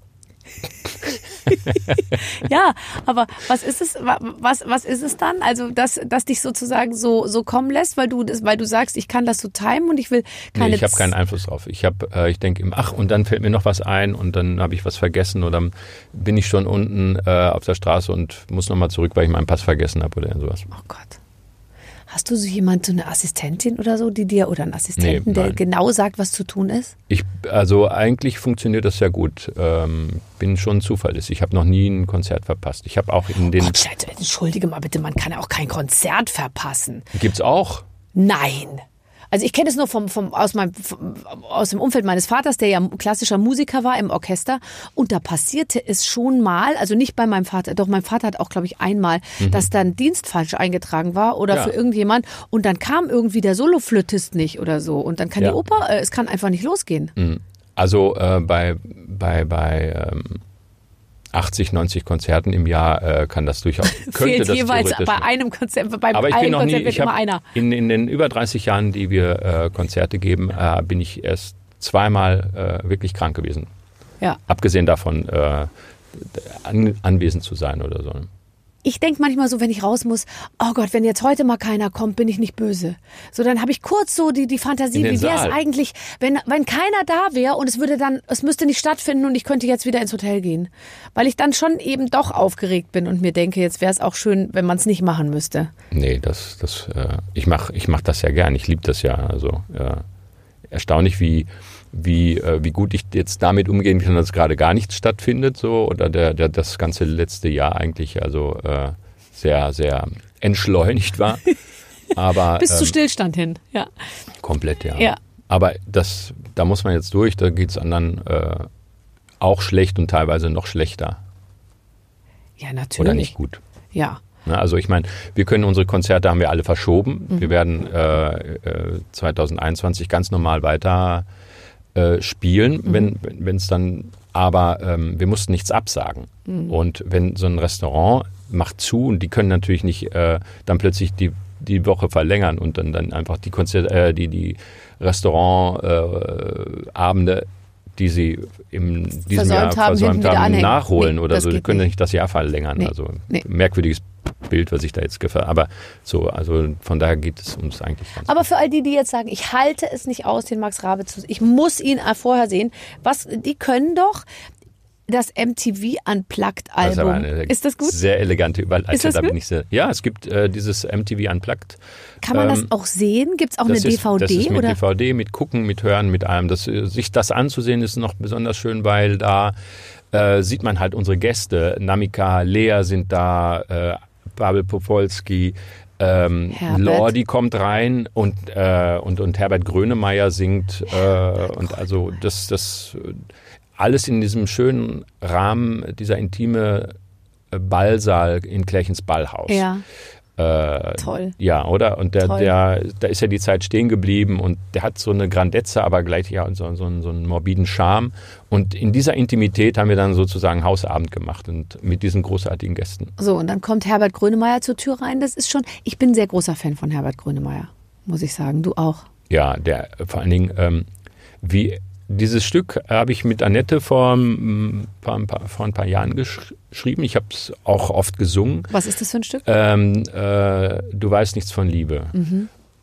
[SPEAKER 4] (laughs) (laughs)
[SPEAKER 2] Ja, aber was ist es, wa- was, was ist es dann? Also, dass, dass dich sozusagen so, so kommen lässt, weil du, das, weil du sagst, ich kann das so timen und ich will keine
[SPEAKER 4] Nee, ich habe keinen Einfluss drauf. Ich habe, äh, ich denke immer, ach, und dann fällt mir noch was ein und dann habe ich was vergessen oder bin ich schon unten äh, auf der Straße und muss nochmal zurück, weil ich meinen Pass vergessen habe oder sowas.
[SPEAKER 2] Oh Gott. Hast du so jemand, so eine Assistentin oder so, die dir oder einen Assistenten,
[SPEAKER 4] Nee,
[SPEAKER 2] der genau sagt, was zu tun ist?
[SPEAKER 4] Ich, also eigentlich funktioniert das sehr gut. Ähm, bin schon zuverlässig. Ich habe noch nie ein Konzert verpasst. Ich habe auch in den
[SPEAKER 2] Gott, Scheiße, entschuldige mal bitte, man kann ja auch kein Konzert verpassen.
[SPEAKER 4] gibt's auch.
[SPEAKER 2] Nein. Also ich kenne es nur vom, vom, aus, meinem, vom, aus dem Umfeld meines Vaters, der ja klassischer Musiker war im Orchester. Und da passierte es schon mal, also nicht bei meinem Vater, doch mein Vater hat auch, glaube ich, einmal, dass dann Dienst falsch eingetragen war oder
[SPEAKER 4] Mhm. Ja.
[SPEAKER 2] für irgendjemand. Und dann kam irgendwie der Soloflötist nicht oder so. Und dann kann
[SPEAKER 4] Ja.
[SPEAKER 2] die Oper, äh, es kann einfach nicht losgehen.
[SPEAKER 4] Also äh, bei, bei, bei ähm, 80, 90 Konzerten im Jahr äh, kann das durchaus. (laughs) Könnte
[SPEAKER 2] Fehlt
[SPEAKER 4] das
[SPEAKER 2] jeweils bei einem Konzert, bei
[SPEAKER 4] Aber ich bin
[SPEAKER 2] einem
[SPEAKER 4] noch nie,
[SPEAKER 2] Konzert wird
[SPEAKER 4] ich
[SPEAKER 2] immer einer.
[SPEAKER 4] in, in den über 30 Jahren, die wir äh, Konzerte geben, äh, bin ich erst zweimal äh, wirklich krank gewesen.
[SPEAKER 2] Ja.
[SPEAKER 4] Abgesehen davon, äh, an, anwesend zu sein oder so.
[SPEAKER 2] Ich denke manchmal so, wenn ich raus muss, oh Gott, wenn jetzt heute mal keiner kommt, bin ich nicht böse. So, dann habe ich kurz so die, die Fantasie, wie wäre es eigentlich, wenn, wenn keiner da wäre und es würde dann, es müsste nicht stattfinden und ich könnte jetzt wieder ins Hotel gehen. Weil ich dann schon eben doch aufgeregt bin und mir denke, jetzt wäre es auch schön, wenn man es nicht machen müsste.
[SPEAKER 4] Nee, das, das, äh, ich mache ich mach das ja gern. Ich liebe das ja. Also äh, erstaunlich, wie, wie, äh, wie gut ich jetzt damit umgehen kann, dass gerade gar nichts stattfindet, so oder der, der das ganze letzte Jahr eigentlich also äh, sehr, sehr entschleunigt war. (laughs) Aber
[SPEAKER 2] Bis zu
[SPEAKER 4] ähm,
[SPEAKER 2] Stillstand hin, ja.
[SPEAKER 4] komplett, ja.
[SPEAKER 2] Ja.
[SPEAKER 4] Aber das, da muss man jetzt durch, da geht es anderen äh, auch schlecht und teilweise noch schlechter
[SPEAKER 2] Ja, natürlich.
[SPEAKER 4] oder nicht gut.
[SPEAKER 2] Ja.
[SPEAKER 4] Ne, Also ich meine, wir können unsere Konzerte haben wir alle verschoben. Wir werden äh, äh, 2021 ganz normal weiter äh, spielen, wenn wenn es dann. Aber ähm, wir mussten nichts absagen. Und wenn so ein Restaurant macht zu und die können natürlich nicht äh, dann plötzlich die die Woche verlängern und dann dann einfach die Konzert äh, die die Restaurant äh, die sie im diesem
[SPEAKER 2] Versäumt
[SPEAKER 4] Jahr
[SPEAKER 2] haben,
[SPEAKER 4] versäumt haben, nachholen
[SPEAKER 2] Nee,
[SPEAKER 4] oder so. Die können
[SPEAKER 2] nicht.
[SPEAKER 4] nicht das Jahr verlängern.
[SPEAKER 2] Nee,
[SPEAKER 4] Also
[SPEAKER 2] nee.
[SPEAKER 4] merkwürdiges Bild, was ich da jetzt gefällt. Aber so, also von daher geht es uns eigentlich
[SPEAKER 2] Aber für all die, die jetzt sagen, ich halte es nicht aus, den Max Rabe zu ich muss ihn vorher sehen, was, die können doch das MTV Unplugged
[SPEAKER 4] Das ist,
[SPEAKER 2] Album. ist das gut?
[SPEAKER 4] Sehr elegante Überleitung.
[SPEAKER 2] Ist das
[SPEAKER 4] da
[SPEAKER 2] gut?
[SPEAKER 4] sehr, ja, es gibt äh, dieses MTV Unplugged.
[SPEAKER 2] Kann man das
[SPEAKER 4] ähm,
[SPEAKER 2] auch sehen? Gibt es auch eine
[SPEAKER 4] das ist,
[SPEAKER 2] DVD?
[SPEAKER 4] Das ist mit
[SPEAKER 2] oder?
[SPEAKER 4] DVD, mit Gucken, mit Hören, mit allem. Das, äh, sich das anzusehen ist noch besonders schön, weil da äh, sieht man halt unsere Gäste. Namika, Lea sind da, äh, Babel Popolski, ähm,
[SPEAKER 2] Herbert.
[SPEAKER 4] Lordi kommt rein und, äh, und, und Herbert Grönemeyer singt. Äh, und also das, das äh, alles in diesem schönen Rahmen, dieser intime äh, Ballsaal in Klärchens Ballhaus.
[SPEAKER 2] Ja,
[SPEAKER 4] Äh,
[SPEAKER 2] toll.
[SPEAKER 4] ja, oder? Und der,
[SPEAKER 2] Toll.
[SPEAKER 4] der, da ist ja die Zeit stehen geblieben und der hat so eine Grandezza, aber gleich ja so, so, einen- so einen morbiden Charme. Und in dieser Intimität haben wir dann sozusagen Hausabend gemacht und mit diesen großartigen Gästen.
[SPEAKER 2] So, und dann kommt Herbert Grönemeyer zur Tür rein. Das ist schon, ich bin ein sehr großer Fan von Herbert Grönemeyer, muss ich sagen. Du auch.
[SPEAKER 4] Ja, der vor allen Dingen, ähm, wie dieses Stück habe ich mit Annette vor, mm, vor, ein, paar, vor ein paar Jahren gesch geschrieben. Ich habe es auch oft gesungen.
[SPEAKER 2] Was ist das für ein Stück?
[SPEAKER 4] Ähm, äh, du weißt nichts von Liebe.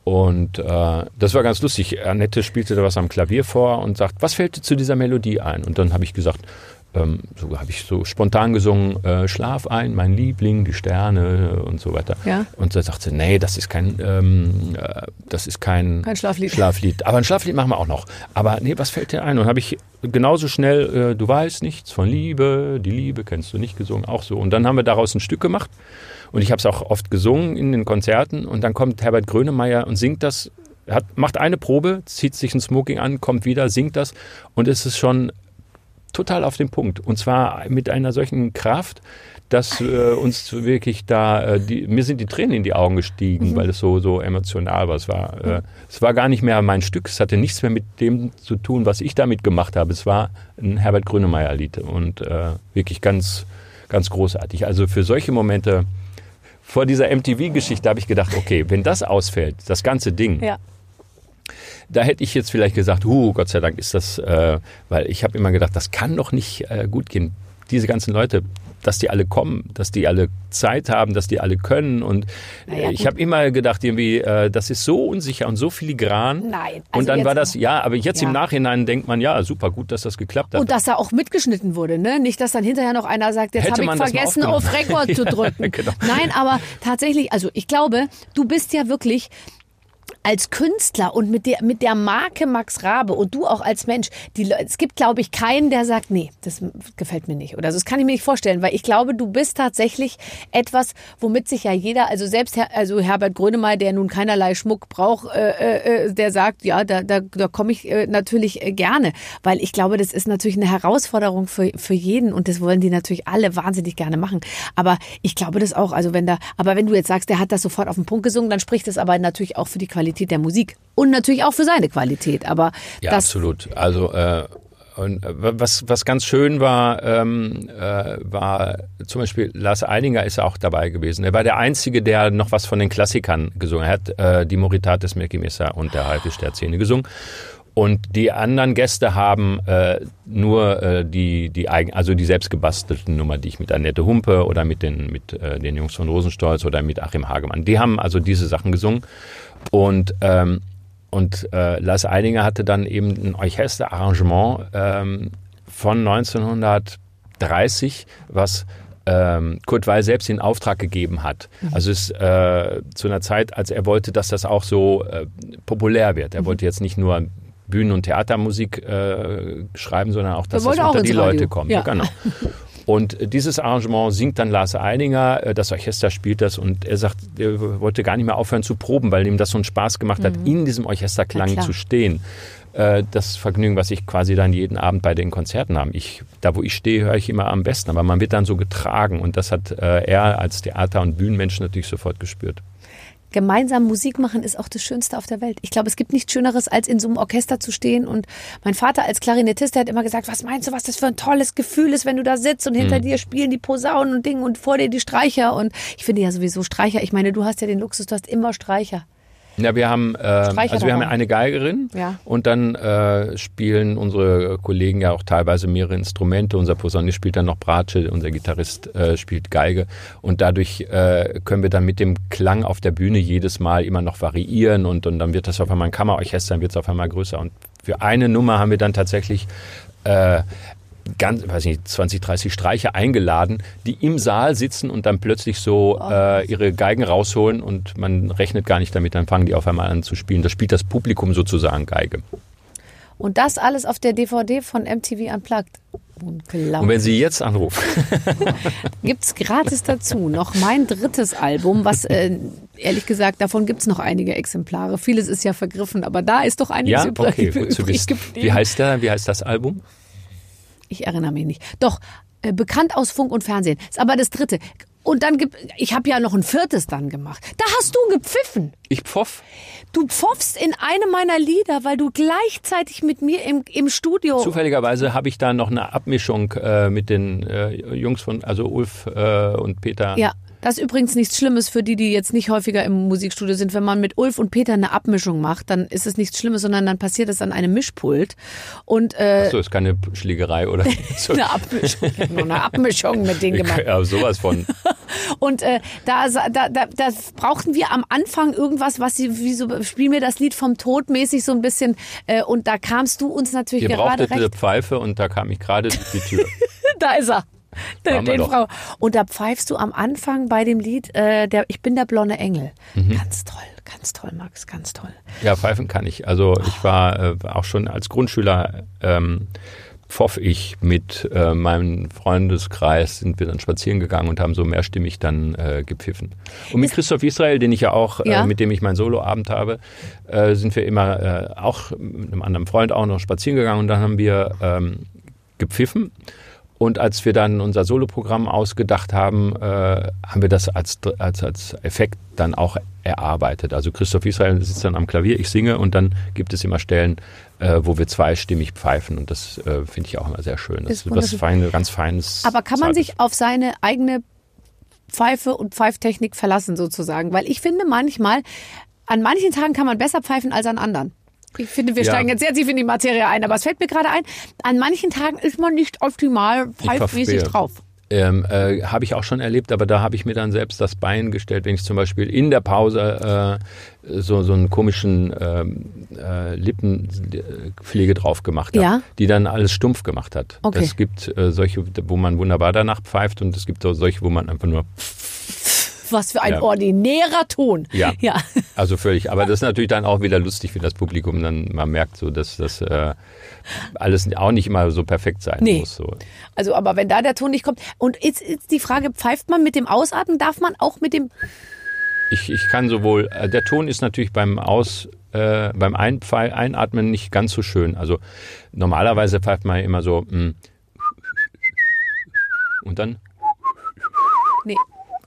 [SPEAKER 4] Und äh, das war ganz lustig. Annette spielte da was am Klavier vor und sagt, was fällt dir zu dieser Melodie ein? Und dann habe ich gesagt, ähm, so habe ich so spontan gesungen, äh, Schlaf ein, mein Liebling, die Sterne und so weiter.
[SPEAKER 2] Ja.
[SPEAKER 4] Und da sagte sie, nee, das ist kein, ähm, äh, das ist kein,
[SPEAKER 2] Kein Schlaflied.
[SPEAKER 4] Schlaflied. Aber ein Schlaflied machen wir auch noch. Aber nee, was fällt dir ein? Und habe ich genauso schnell, äh, du weißt nichts von Liebe, die Liebe kennst du nicht gesungen, auch so. Und dann haben wir daraus ein Stück gemacht. Und ich habe es auch oft gesungen in den Konzerten. Und dann kommt Herbert Grönemeyer und singt das, hat, macht eine Probe, zieht sich ein Smoking an, kommt wieder, singt das. Und es ist schon total auf den Punkt. Und zwar mit einer solchen Kraft, dass äh, uns wirklich da, äh, die, mir sind die Tränen in die Augen gestiegen, weil es so, so emotional war. Es war, äh, es war gar nicht mehr mein Stück, es hatte nichts mehr mit dem zu tun, was ich damit gemacht habe. Es war ein Herbert Grönemeyer-Lied und äh, wirklich ganz, ganz großartig. Also für solche Momente, vor dieser MTV-Geschichte habe ich gedacht, okay, wenn das ausfällt, das ganze Ding,
[SPEAKER 2] Ja.
[SPEAKER 4] Da hätte ich jetzt vielleicht gesagt, huh, Gott sei Dank ist das, äh, weil ich habe immer gedacht, das kann doch nicht äh, gut gehen. Diese ganzen Leute dass die alle kommen, dass die alle Zeit haben, dass die alle können. Und
[SPEAKER 2] Naja,
[SPEAKER 4] äh, ich habe immer gedacht, irgendwie, äh, das ist so unsicher und so filigran.
[SPEAKER 2] Nein, also
[SPEAKER 4] und dann war das, ja, aber jetzt
[SPEAKER 2] Ja.
[SPEAKER 4] im Nachhinein denkt man, ja, super gut, dass das geklappt hat.
[SPEAKER 2] Und dass da auch mitgeschnitten wurde, ne? Nicht, dass dann hinterher noch einer sagt, jetzt habe ich vergessen, auf. Record (laughs) zu
[SPEAKER 4] Ja,
[SPEAKER 2] drücken.
[SPEAKER 4] genau.
[SPEAKER 2] Nein, aber tatsächlich, also ich glaube, du bist ja wirklich als Künstler und mit der, mit der Marke Max Rabe und du auch als Mensch, die, es gibt, glaube ich, keinen, der sagt, nee, das gefällt mir nicht. Oder so. Das kann ich mir nicht vorstellen, weil ich glaube, du bist tatsächlich etwas, womit sich ja jeder, also selbst Her, also Herbert Grönemeyer, der nun keinerlei Schmuck braucht, äh, äh, der sagt, ja, da, da, da komme ich äh, natürlich äh, gerne. Weil ich glaube, das ist natürlich eine Herausforderung für, für jeden und das wollen die natürlich alle wahnsinnig gerne machen. Aber ich glaube das auch, also wenn da, aber wenn du jetzt sagst, der hat das sofort auf den Punkt gesungen, dann spricht das aber natürlich auch für die Qualität der Musik und natürlich auch für seine Qualität. Aber
[SPEAKER 4] Ja, absolut. Also äh, und äh, was, was ganz schön war, ähm, äh, war zum Beispiel Lars Eininger ist auch dabei gewesen. Er war der Einzige, der noch was von den Klassikern gesungen hat. Er hat äh, die Moritatis Mercimessa und der Haifisch der Zähne gesungen. Und die anderen Gäste haben äh, nur äh, die, die eigen, also die selbstgebastelten Nummer, die ich mit Annette Humpe oder mit den, mit äh, den Jungs von Rosenstolz oder mit Achim Hagemann. Die haben also diese Sachen gesungen. Und ähm, und äh, Lars Eidinger hatte dann eben ein Orchesterarrangement ähm, von 1930, was ähm, Kurt Weil selbst in Auftrag gegeben hat. Also es äh, zu einer Zeit, als er wollte, dass das auch so äh, populär wird. Er wollte jetzt nicht nur Bühnen- und Theatermusik äh, schreiben, sondern auch, dass das unter die
[SPEAKER 2] Radio.
[SPEAKER 4] Leute kommt.
[SPEAKER 2] Ja.
[SPEAKER 4] Genau. (laughs) Und äh, dieses Arrangement singt dann Lars Eidinger, äh, das Orchester spielt das und er sagt, er wollte gar nicht mehr aufhören zu proben, weil ihm das so einen Spaß gemacht hat, in diesem Orchesterklang zu stehen. Äh, Das Vergnügen, was ich quasi dann jeden Abend bei den Konzerten habe. Ich, da, wo ich stehe, höre ich immer am besten, aber man wird dann so getragen und das hat er als Theater- und Bühnenmensch natürlich sofort gespürt.
[SPEAKER 2] Gemeinsam Musik machen ist auch das Schönste auf der Welt. Ich glaube, es gibt nichts Schöneres, als in so einem Orchester zu stehen. Und mein Vater als Klarinettist, der hat immer gesagt, was meinst du, was das für ein tolles Gefühl ist, wenn du da sitzt und hinter dir spielen die Posaunen und Dinge und vor dir die Streicher. Und ich finde ja sowieso Streicher. Ich meine, du hast ja den Luxus, du hast immer Streicher.
[SPEAKER 4] Ja, wir haben, äh, also wir haben eine Geigerin
[SPEAKER 2] Ja.
[SPEAKER 4] und dann äh, spielen unsere Kollegen ja auch teilweise mehrere Instrumente. Unser Posaunist spielt dann noch Bratsche, unser Gitarrist äh, spielt Geige und dadurch äh, können wir dann mit dem Klang auf der Bühne jedes Mal immer noch variieren und, und dann wird das auf einmal ein Kammerorchester, dann wird es auf einmal größer und für eine Nummer haben wir dann tatsächlich äh, ganz, weiß nicht, 20, 30 Streicher eingeladen, die im Saal sitzen und dann plötzlich so äh, ihre Geigen rausholen und man rechnet gar nicht damit, dann fangen die auf einmal an zu spielen. Da spielt das Publikum sozusagen Geige.
[SPEAKER 2] Und das alles auf der DVD von MTV Unplugged.
[SPEAKER 4] Und
[SPEAKER 2] Unglaublich.
[SPEAKER 4] wenn Sie jetzt anrufen, (laughs)
[SPEAKER 2] Gibt's gratis dazu noch mein drittes Album, was äh, ehrlich gesagt, davon gibt's noch einige Exemplare. Vieles ist ja vergriffen, aber da ist doch einiges
[SPEAKER 4] ja,
[SPEAKER 2] übrig,
[SPEAKER 4] okay, (laughs)
[SPEAKER 2] übrig geblieben.
[SPEAKER 4] Wie heißt der, wie heißt das Album?
[SPEAKER 2] Ich erinnere mich nicht. Doch, äh, bekannt aus Funk und Fernsehen. Ist aber das dritte. Und dann gibt, ich habe ja noch ein viertes dann gemacht. Da hast du gepfiffen.
[SPEAKER 4] Ich pfoff.
[SPEAKER 2] Du pfoffst in einem meiner Lieder, weil du gleichzeitig mit mir im, im Studio.
[SPEAKER 4] Zufälligerweise habe ich da noch eine Abmischung äh, mit den äh, Jungs von, also Ulf äh, und Peter.
[SPEAKER 2] Ja, das ist übrigens nichts Schlimmes für die, die jetzt nicht häufiger im Musikstudio sind. Wenn man mit Ulf und Peter eine Abmischung macht, dann ist es nichts Schlimmes, sondern dann passiert es an einem Mischpult. Und äh,
[SPEAKER 4] So ist keine Schlägerei oder (laughs) so.
[SPEAKER 2] eine Abmischung. Ich noch eine Abmischung mit denen gemacht.
[SPEAKER 4] Ja, sowas von. (laughs)
[SPEAKER 2] Und äh, da, da, da, da brauchten wir am Anfang irgendwas, was sie, wie so, spiel mir das Lied vom Tod mäßig so ein bisschen. Äh, und da kamst du uns natürlich
[SPEAKER 4] Ihr
[SPEAKER 2] gerade
[SPEAKER 4] brauchtet eine
[SPEAKER 2] recht.
[SPEAKER 4] Pfeife und da kam ich gerade durch die Tür. (laughs)
[SPEAKER 2] Da ist er. (laughs) Den, den. Frau. Und da pfeifst du am Anfang bei dem Lied, äh, der, ich bin der blonde Engel.
[SPEAKER 4] Mhm.
[SPEAKER 2] Ganz toll, ganz toll, Max, ganz toll.
[SPEAKER 4] Ja, pfeifen kann ich. Also ich war äh, auch schon als Grundschüler ähm, pfoff ich mit äh, meinem Freundeskreis, sind wir dann spazieren gegangen und haben so mehrstimmig dann äh, gepfiffen. Und mit Christoph Israel, den ich ja auch,
[SPEAKER 2] Ja.
[SPEAKER 4] äh, mit dem ich meinen Soloabend habe, äh, sind wir immer äh, auch mit einem anderen Freund auch noch spazieren gegangen und dann haben wir ähm, gepfiffen. Und als wir dann unser Soloprogramm ausgedacht haben, äh, haben wir das als, als, als Effekt dann auch erarbeitet. Also Christoph Israel sitzt dann am Klavier, ich singe und dann gibt es immer Stellen, äh, wo wir zweistimmig pfeifen und das äh, finde ich auch immer sehr schön. Das
[SPEAKER 2] Ist
[SPEAKER 4] ist was feine, ganz Feines.
[SPEAKER 2] Aber kann man
[SPEAKER 4] Zartes.
[SPEAKER 2] sich auf seine eigene Pfeife und Pfeiftechnik verlassen sozusagen? Weil ich finde manchmal, an manchen Tagen kann man besser pfeifen als an anderen. Ich finde, wir
[SPEAKER 4] Ja.
[SPEAKER 2] steigen jetzt sehr tief in die Materie ein, aber es fällt mir gerade ein, an manchen Tagen ist man nicht optimal pfeifmäßig drauf.
[SPEAKER 4] Ähm, äh, habe ich auch schon erlebt, aber da habe ich mir dann selbst das Bein gestellt, wenn ich zum Beispiel in der Pause äh, so, so einen komischen ähm, äh, Lippenpflege drauf gemacht habe,
[SPEAKER 2] Ja.
[SPEAKER 4] die dann alles stumpf gemacht hat.
[SPEAKER 2] Okay.
[SPEAKER 4] Es gibt äh, solche, wo man wunderbar danach pfeift und es gibt auch solche, wo man einfach nur
[SPEAKER 2] Was für ein
[SPEAKER 4] Ja.
[SPEAKER 2] ordinärer Ton.
[SPEAKER 4] Ja.
[SPEAKER 2] ja.
[SPEAKER 4] Also völlig. Aber das ist natürlich dann auch wieder lustig für das Publikum. Dann man merkt so, dass das äh, alles auch nicht immer so perfekt sein
[SPEAKER 2] Nee.
[SPEAKER 4] muss. So.
[SPEAKER 2] Also, aber wenn da der Ton nicht kommt. Und jetzt ist die Frage, pfeift man mit dem Ausatmen? Darf man auch mit dem.
[SPEAKER 4] Ich, ich kann sowohl, äh, der Ton ist natürlich beim Aus, äh, beim Einpfei- Einatmen nicht ganz so schön. Also normalerweise pfeift man immer so mm, und dann.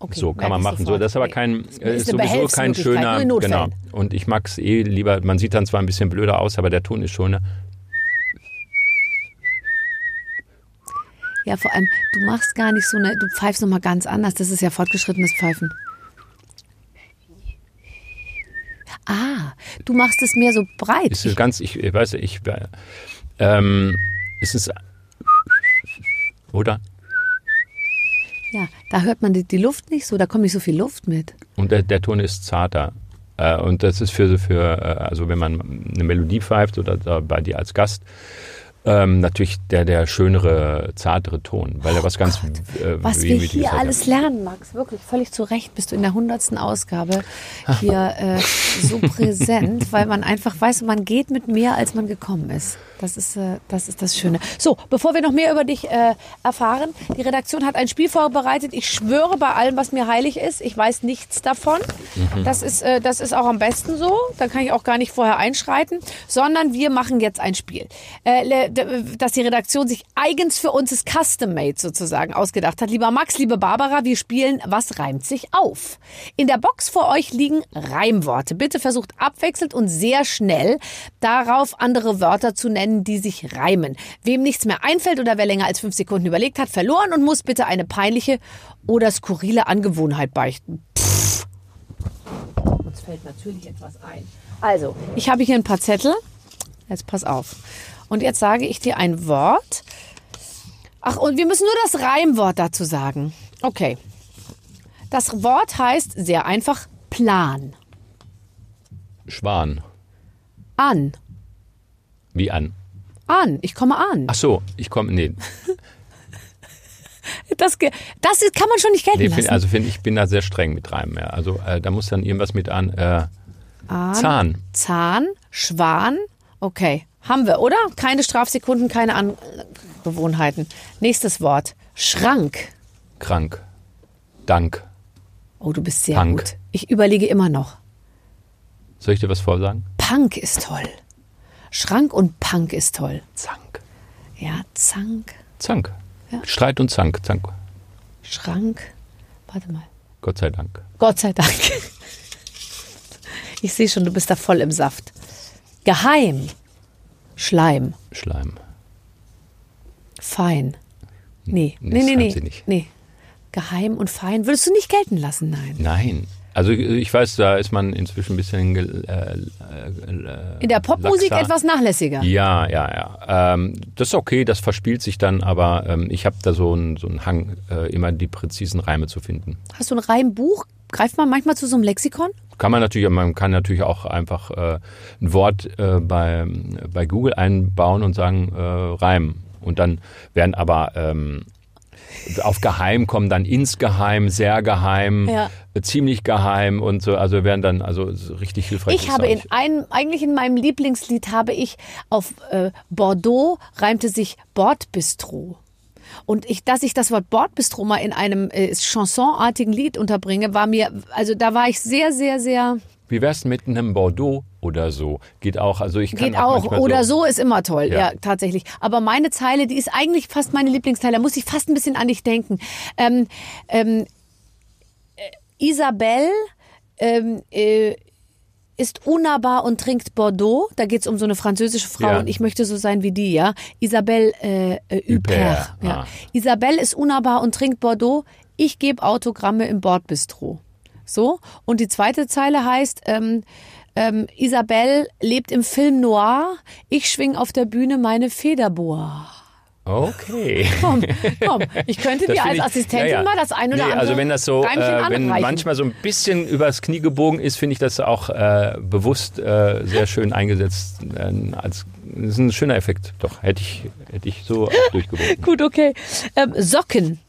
[SPEAKER 2] Okay,
[SPEAKER 4] so kann man machen. So,
[SPEAKER 2] sofort.
[SPEAKER 4] das ist aber kein,
[SPEAKER 2] Ist
[SPEAKER 4] äh, ist sowieso kein schöner, genau. Und ich mag es eh lieber, man sieht dann zwar ein bisschen blöder aus, aber der Ton ist schon, ne?
[SPEAKER 2] Ja, vor allem, du machst gar nicht so eine, du pfeifst nochmal ganz anders. Das ist ja fortgeschrittenes Pfeifen. Ah, du machst es mehr so breit.
[SPEAKER 4] ist es ganz, ich, ich weiß, ich, äh, ähm, ist es, oder?
[SPEAKER 2] Ja, da hört man die, die Luft nicht so, da kommt nicht so viel Luft mit.
[SPEAKER 4] Und der, der Ton ist zarter. Äh, und das ist für, für, äh, also wenn man eine Melodie pfeift oder bei dir als Gast, ähm, natürlich der, der schönere, zartere Ton, weil er was ganz äh,
[SPEAKER 2] Was wir hier
[SPEAKER 4] hat.
[SPEAKER 2] alles lernen, Max, wirklich völlig zu Recht bist du in der hundertsten Ausgabe hier äh, so präsent, (laughs) weil man einfach weiß, man geht mit mehr, als man gekommen ist. Das ist, äh, das ist das Schöne. So, bevor wir noch mehr über dich äh, erfahren, die Redaktion hat ein Spiel vorbereitet. Ich schwöre bei allem, was mir heilig ist, ich weiß nichts davon. Das, ist, äh, das ist auch am besten so. Da kann ich auch gar nicht vorher einschreiten, sondern wir machen jetzt ein Spiel. Äh, dass die Redaktion sich eigens für uns ist custom-made sozusagen ausgedacht hat. Lieber Max, liebe Barbara, wir spielen Was reimt sich auf? In der Box vor euch liegen Reimworte. Bitte versucht abwechselnd und sehr schnell darauf andere Wörter zu nennen, die sich reimen. Wem nichts mehr einfällt oder wer länger als fünf Sekunden überlegt hat, verloren und muss bitte eine peinliche oder skurrile Angewohnheit beichten. Pff. Uns fällt natürlich etwas ein. Also, ich habe hier ein paar Zettel. Jetzt pass auf. Und jetzt sage ich dir ein Wort. Ach, und wir müssen nur das Reimwort dazu sagen. Okay. Das Wort heißt sehr einfach Plan.
[SPEAKER 4] Schwan.
[SPEAKER 2] An.
[SPEAKER 4] Wie an?
[SPEAKER 2] An. Ich komme an.
[SPEAKER 4] Ach so, ich komme, nee,
[SPEAKER 2] Das, das kann man schon nicht gelten
[SPEAKER 4] nee
[SPEAKER 2] lassen.
[SPEAKER 4] find, also finde ich bin da sehr streng mit Reimen. Ja. Also äh, da muss dann irgendwas mit an. Äh,
[SPEAKER 2] An.
[SPEAKER 4] Zahn.
[SPEAKER 2] Zahn, Schwan. Okay. Haben wir, oder? Keine Strafsekunden, keine Angewohnheiten. Nächstes Wort. Schrank.
[SPEAKER 4] Krank. Dank.
[SPEAKER 2] Oh, du bist sehr
[SPEAKER 4] Punk.
[SPEAKER 2] gut. Ich überlege immer noch.
[SPEAKER 4] Soll ich dir was vorsagen?
[SPEAKER 2] Punk ist toll. Schrank und Punk ist toll.
[SPEAKER 4] Zank.
[SPEAKER 2] Ja, Zank,
[SPEAKER 4] Zank.
[SPEAKER 2] Ja.
[SPEAKER 4] Streit und Zank. Zank.
[SPEAKER 2] Schrank. Warte mal.
[SPEAKER 4] Gott sei Dank.
[SPEAKER 2] Gott sei Dank. (laughs) Ich sehe schon, du bist da voll im Saft. Geheim. Schleim.
[SPEAKER 4] Schleim.
[SPEAKER 2] Fein. Nee,
[SPEAKER 4] Nee,
[SPEAKER 2] nee,
[SPEAKER 4] das
[SPEAKER 2] nee,
[SPEAKER 4] nicht.
[SPEAKER 2] Nee. Geheim und fein würdest du nicht gelten lassen, nein.
[SPEAKER 4] Nein. Also ich weiß, da ist man inzwischen ein bisschen äh, äh,
[SPEAKER 2] In der Popmusik
[SPEAKER 4] laxer.
[SPEAKER 2] etwas nachlässiger.
[SPEAKER 4] Ja, ja, ja. Ähm, das ist okay, das verspielt sich dann, aber ähm, ich habe da so einen so einen Hang, äh, immer die präzisen Reime zu finden.
[SPEAKER 2] Hast du ein Reimbuch? Greift man manchmal zu so einem Lexikon?
[SPEAKER 4] Kann man natürlich, man kann natürlich auch einfach äh, ein Wort äh, bei, bei Google einbauen und sagen äh, Reim. Und dann werden aber ähm, auf geheim kommen dann insgeheim, sehr geheim,
[SPEAKER 2] Ja.
[SPEAKER 4] ziemlich geheim und so. Also werden dann also so richtig hilfreich.
[SPEAKER 2] Ich habe in einem, eigentlich in meinem Lieblingslied habe ich auf äh, Bordeaux reimte sich Bordbistro. Und ich, dass ich das Wort Bordbistro mal in einem äh, chansonartigen Lied unterbringe, war mir, also da war ich sehr, sehr, sehr,
[SPEAKER 4] Wie wär's mit einem Bordeaux oder so? Geht auch. Also ich kann
[SPEAKER 2] geht auch.
[SPEAKER 4] manchmal
[SPEAKER 2] Oder so. ist immer toll, ja.
[SPEAKER 4] Ja.
[SPEAKER 2] tatsächlich. Aber meine Zeile, die ist eigentlich fast meine Lieblingsteile, da muss ich fast ein bisschen an dich denken. Ähm, ähm, äh, Isabelle ähm, äh, ist unnahbar und trinkt Bordeaux. Da geht's um so eine französische Frau
[SPEAKER 4] Ja.
[SPEAKER 2] und ich möchte so sein wie die, ja. Isabelle äh, äh, Huppert. Ja.
[SPEAKER 4] ah.
[SPEAKER 2] Isabelle ist unnahbar und trinkt Bordeaux. Ich gebe Autogramme im Bordbistro. So. Und die zweite Zeile heißt, ähm, ähm, Isabelle lebt im Film Noir. Ich schwing auf der Bühne meine Federboa.
[SPEAKER 4] Okay.
[SPEAKER 2] Komm, komm. Ich könnte
[SPEAKER 4] Das
[SPEAKER 2] dir als
[SPEAKER 4] ich-
[SPEAKER 2] Assistentin
[SPEAKER 4] ja, ja.
[SPEAKER 2] mal das ein oder
[SPEAKER 4] nee,
[SPEAKER 2] andere
[SPEAKER 4] Also wenn das so, äh, wenn manchmal so ein bisschen übers Knie gebogen ist, finde ich das auch äh, bewusst äh, sehr schön eingesetzt. Als, das ist ein schöner Effekt. Doch, hätte ich, hätte ich so auch durchgewunken. (laughs)
[SPEAKER 2] Gut, okay. Ähm, Socken,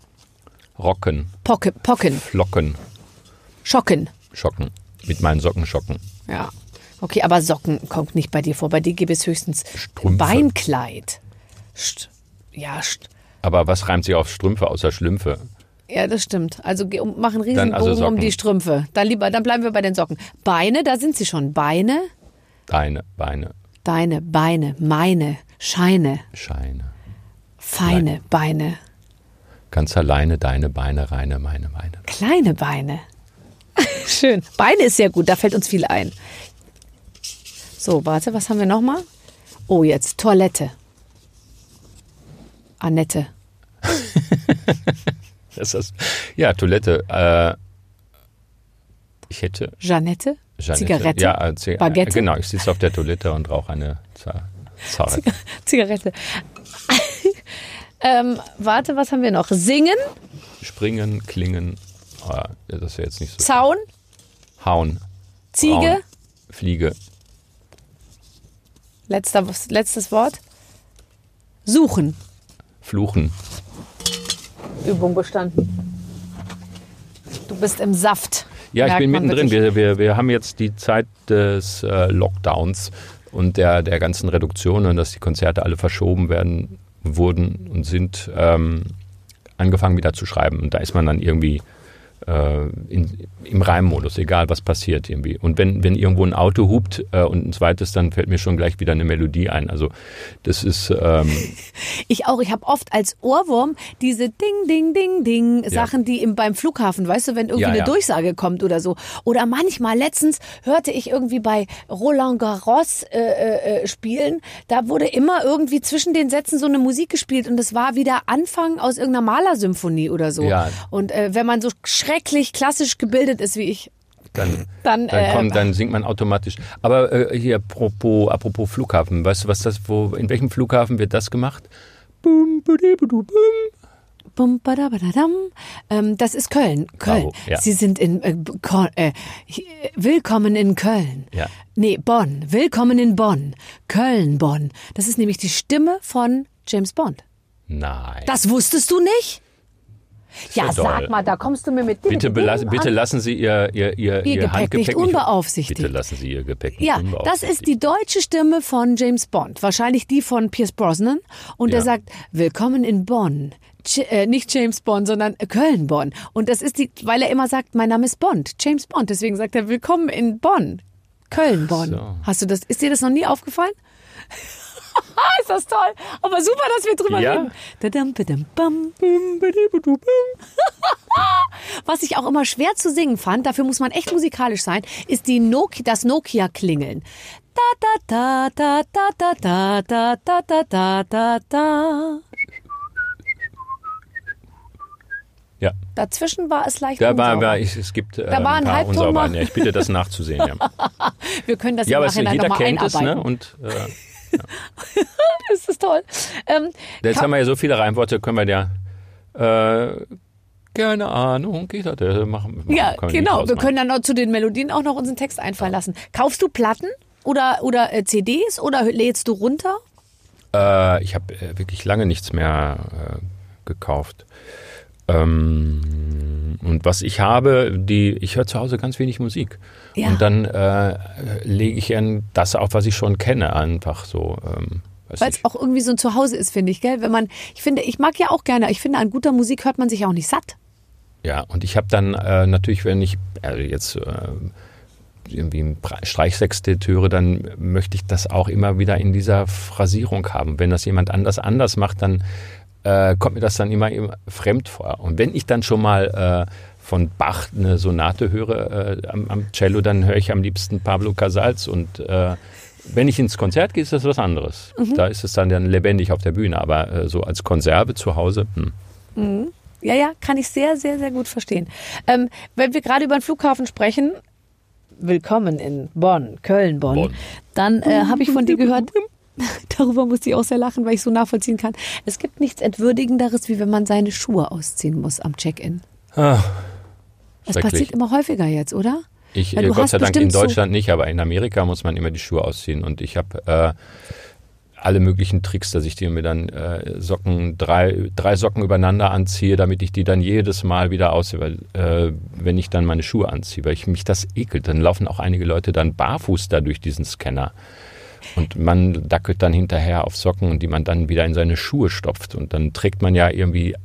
[SPEAKER 4] Rocken,
[SPEAKER 2] Pocke, Pocken,
[SPEAKER 4] Flocken,
[SPEAKER 2] Schocken.
[SPEAKER 4] Schocken. Mit meinen Socken schocken.
[SPEAKER 2] Ja. Okay, aber Socken kommt nicht bei dir vor. Bei dir gibt es höchstens
[SPEAKER 4] Strümpfe.
[SPEAKER 2] Beinkleid. St ja,
[SPEAKER 4] Aber was reimt sich auf Strümpfe außer Schlümpfe?
[SPEAKER 2] ja, das stimmt. Also machen
[SPEAKER 4] Dann also
[SPEAKER 2] Riesenbogen um die Strümpfe. Dann lieber, dann bleiben wir bei den Socken. Beine, da sind sie schon. Beine,
[SPEAKER 4] Deine Beine,
[SPEAKER 2] deine, Beine, meine, Scheine,
[SPEAKER 4] Scheine.
[SPEAKER 2] feine Beine,
[SPEAKER 4] Ganz alleine deine Beine, reine meine Beine.
[SPEAKER 2] kleine Beine. (laughs) Schön. Beine ist sehr gut, da fällt uns viel ein. So, warte, was haben wir noch mal? Oh, jetzt Toilette. Annette. (laughs)
[SPEAKER 4] Das ist, ja, Toilette. Äh, ich hätte?
[SPEAKER 2] Jeanette. Zigarette?
[SPEAKER 4] Ja, äh,
[SPEAKER 2] Baguette?
[SPEAKER 4] Äh, genau, ich sitze auf der Toilette und rauche eine Zigarette.
[SPEAKER 2] Zigarette. (laughs) ähm, warte, was haben wir noch? Singen,
[SPEAKER 4] Springen, klingen. Ah, das wäre jetzt nicht so.
[SPEAKER 2] Zaun,
[SPEAKER 4] Hauen.
[SPEAKER 2] Ziege.
[SPEAKER 4] Rauen, Fliege.
[SPEAKER 2] Letzter, letztes Wort. Suchen.
[SPEAKER 4] Fluchen.
[SPEAKER 2] Übung bestanden. Du bist im Saft.
[SPEAKER 4] Ja, ich bin mittendrin. Wir, wir, wir haben jetzt die Zeit des äh, Lockdowns und der, der ganzen Reduktionen, dass die Konzerte alle verschoben werden, wurden und sind ähm, angefangen wieder zu schreiben. Und da ist man dann irgendwie äh, in, im Reimmodus, egal was passiert irgendwie. Und wenn, wenn irgendwo ein Auto hupt äh, und ein zweites, dann fällt mir schon gleich wieder eine Melodie ein. Also das ist ähm, (laughs)
[SPEAKER 2] Ich auch. Ich habe oft als Ohrwurm diese Ding, Ding, Ding, Ding Sachen, die im, beim Flughafen, weißt du, wenn irgendwie
[SPEAKER 4] Ja,
[SPEAKER 2] eine
[SPEAKER 4] ja.
[SPEAKER 2] Durchsage kommt oder so. Oder manchmal, letztens hörte ich irgendwie bei Roland Garros äh, äh, äh, spielen, da wurde immer irgendwie zwischen den Sätzen so eine Musik gespielt und es war wieder Anfang aus irgendeiner Malersymphonie oder so.
[SPEAKER 4] Ja.
[SPEAKER 2] Und äh, wenn man so schrecklich klassisch gebildet ist wie ich,
[SPEAKER 4] dann,
[SPEAKER 2] Dann,
[SPEAKER 4] dann,
[SPEAKER 2] äh,
[SPEAKER 4] kommt, dann singt man automatisch. Aber äh, hier apropos, apropos Flughafen, weißt du, was das, wo, in welchem Flughafen wird das gemacht? Bum, budibudu, bum.
[SPEAKER 2] Bum, badabadadam. Ähm, das ist Köln. Köln.
[SPEAKER 4] Bravo, ja.
[SPEAKER 2] Sie sind in äh, äh, Willkommen in Köln.
[SPEAKER 4] Ja.
[SPEAKER 2] Nee, Bonn. Willkommen in Bonn. Köln, Bonn. Das ist nämlich die Stimme von James Bond.
[SPEAKER 4] Nein.
[SPEAKER 2] Das wusstest du nicht? Ja,
[SPEAKER 4] ja
[SPEAKER 2] sag
[SPEAKER 4] doll.
[SPEAKER 2] mal, da kommst du mir mit
[SPEAKER 4] bitte, belas
[SPEAKER 2] Dingen
[SPEAKER 4] bitte lassen Sie Ihr, Ihr, Ihr,
[SPEAKER 2] Ihr Gepäck
[SPEAKER 4] Handgepäck
[SPEAKER 2] nicht unbeaufsichtigt.
[SPEAKER 4] Bitte lassen Sie Ihr Gepäck nicht
[SPEAKER 2] Ja, das
[SPEAKER 4] unbeaufsichtigt.
[SPEAKER 2] ist die deutsche Stimme von James Bond. Wahrscheinlich die von Pierce Brosnan. Und
[SPEAKER 4] Ja.
[SPEAKER 2] er sagt, willkommen in Bonn. Ch äh, nicht James Bond, sondern Köln-Bonn. Und das ist die, weil er immer sagt, mein Name ist Bond, James Bond. Deswegen sagt er, willkommen in Bonn. Köln-Bonn.
[SPEAKER 4] So.
[SPEAKER 2] Hast du das, ist dir das noch nie aufgefallen? Ist das toll. Aber super, dass wir drüber
[SPEAKER 4] Ja.
[SPEAKER 2] reden. Was ich auch immer schwer zu singen fand, dafür muss man echt musikalisch sein, ist die Nokia, das Nokia-Klingeln. Da da da da da da da da da da da da.
[SPEAKER 4] Ja,
[SPEAKER 2] Dazwischen war es leicht
[SPEAKER 4] da war,
[SPEAKER 2] unsauber.
[SPEAKER 4] war ich, es gibt äh,
[SPEAKER 2] Da war ein
[SPEAKER 4] paar
[SPEAKER 2] noch.
[SPEAKER 4] Ja, ich bitte das nachzusehen. Ja,
[SPEAKER 2] Wir können das
[SPEAKER 4] ja
[SPEAKER 2] im Nachhinein nochmal
[SPEAKER 4] kennt es,
[SPEAKER 2] einarbeiten.
[SPEAKER 4] ne? Und äh, (laughs)
[SPEAKER 2] Das ist toll. Ähm,
[SPEAKER 4] jetzt haben wir ja so viele Reimworte, können wir ja äh, keine Ahnung, geht das? äh, Machen, machen,
[SPEAKER 2] ja, genau. Wir können dann noch zu den Melodien auch noch unseren Text einfallen lassen. Kaufst du Platten oder, oder äh, CDs oder lädst du runter?
[SPEAKER 4] Äh, ich habe äh, wirklich lange nichts mehr äh, gekauft. Ähm, und was ich habe, die, ich höre zu Hause ganz wenig Musik.
[SPEAKER 2] Ja.
[SPEAKER 4] Und dann äh, lege ich das auf, was ich schon kenne, einfach so. Ähm,
[SPEAKER 2] Weil es auch irgendwie so ein Zuhause ist, finde ich, gell? Wenn man, ich finde, ich mag ja auch gerne, ich finde, an guter Musik hört man sich auch nicht satt.
[SPEAKER 4] Ja, und ich habe dann äh, natürlich, wenn ich also jetzt äh, irgendwie ein Streichsextett höre, dann möchte ich das auch immer wieder in dieser Phrasierung haben. Wenn das jemand anders anders macht, dann äh, kommt mir das dann immer, immer fremd vor. Und wenn ich dann schon mal äh, von Bach eine Sonate höre äh, am, am Cello, dann höre ich am liebsten Pablo Casals und äh, wenn ich ins Konzert gehe, ist das was anderes. Da ist es dann, dann lebendig auf der Bühne, aber äh, so als Konserve zu Hause, hm.
[SPEAKER 2] Ja, ja, kann ich sehr, sehr, sehr gut verstehen. Ähm, wenn wir gerade über den Flughafen sprechen, willkommen in Bonn, Köln, Bonn,
[SPEAKER 4] Bonn.
[SPEAKER 2] dann äh, habe ich von dir gehört, (laughs) (laughs) Darüber musste ich auch sehr lachen, weil ich so nachvollziehen kann. Es gibt nichts Entwürdigenderes, wie wenn man seine Schuhe ausziehen muss am Check-in.
[SPEAKER 4] Ah,
[SPEAKER 2] Das passiert immer häufiger jetzt, oder?
[SPEAKER 4] Ich,
[SPEAKER 2] Weil
[SPEAKER 4] äh, Gott sei Dank in
[SPEAKER 2] bestimmt so-
[SPEAKER 4] Deutschland nicht, aber in Amerika muss man immer die Schuhe ausziehen. Und ich habe äh, alle möglichen Tricks, dass ich dir mir dann äh, Socken, drei, drei Socken übereinander anziehe, damit ich die dann jedes Mal wieder ausziehe, weil äh, wenn ich dann meine Schuhe anziehe, weil ich mich das ekelt, dann laufen auch einige Leute dann barfuß da durch diesen Scanner. Und man dackelt dann hinterher auf Socken, die man dann wieder in seine Schuhe stopft. Und dann trägt man ja irgendwie.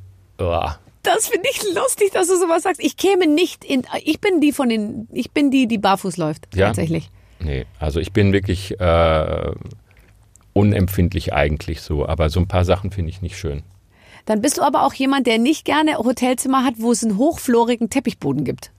[SPEAKER 4] uah.
[SPEAKER 2] Das finde ich lustig, dass du sowas sagst. Ich käme nicht in. Ich bin die von den. Ich bin die, die barfuß läuft.
[SPEAKER 4] Ja?
[SPEAKER 2] Tatsächlich.
[SPEAKER 4] Nee, also ich bin wirklich äh, unempfindlich eigentlich so, aber so ein paar Sachen finde ich nicht schön.
[SPEAKER 2] Dann bist du aber auch jemand, der nicht gerne Hotelzimmer hat, wo es einen hochflorigen Teppichboden gibt.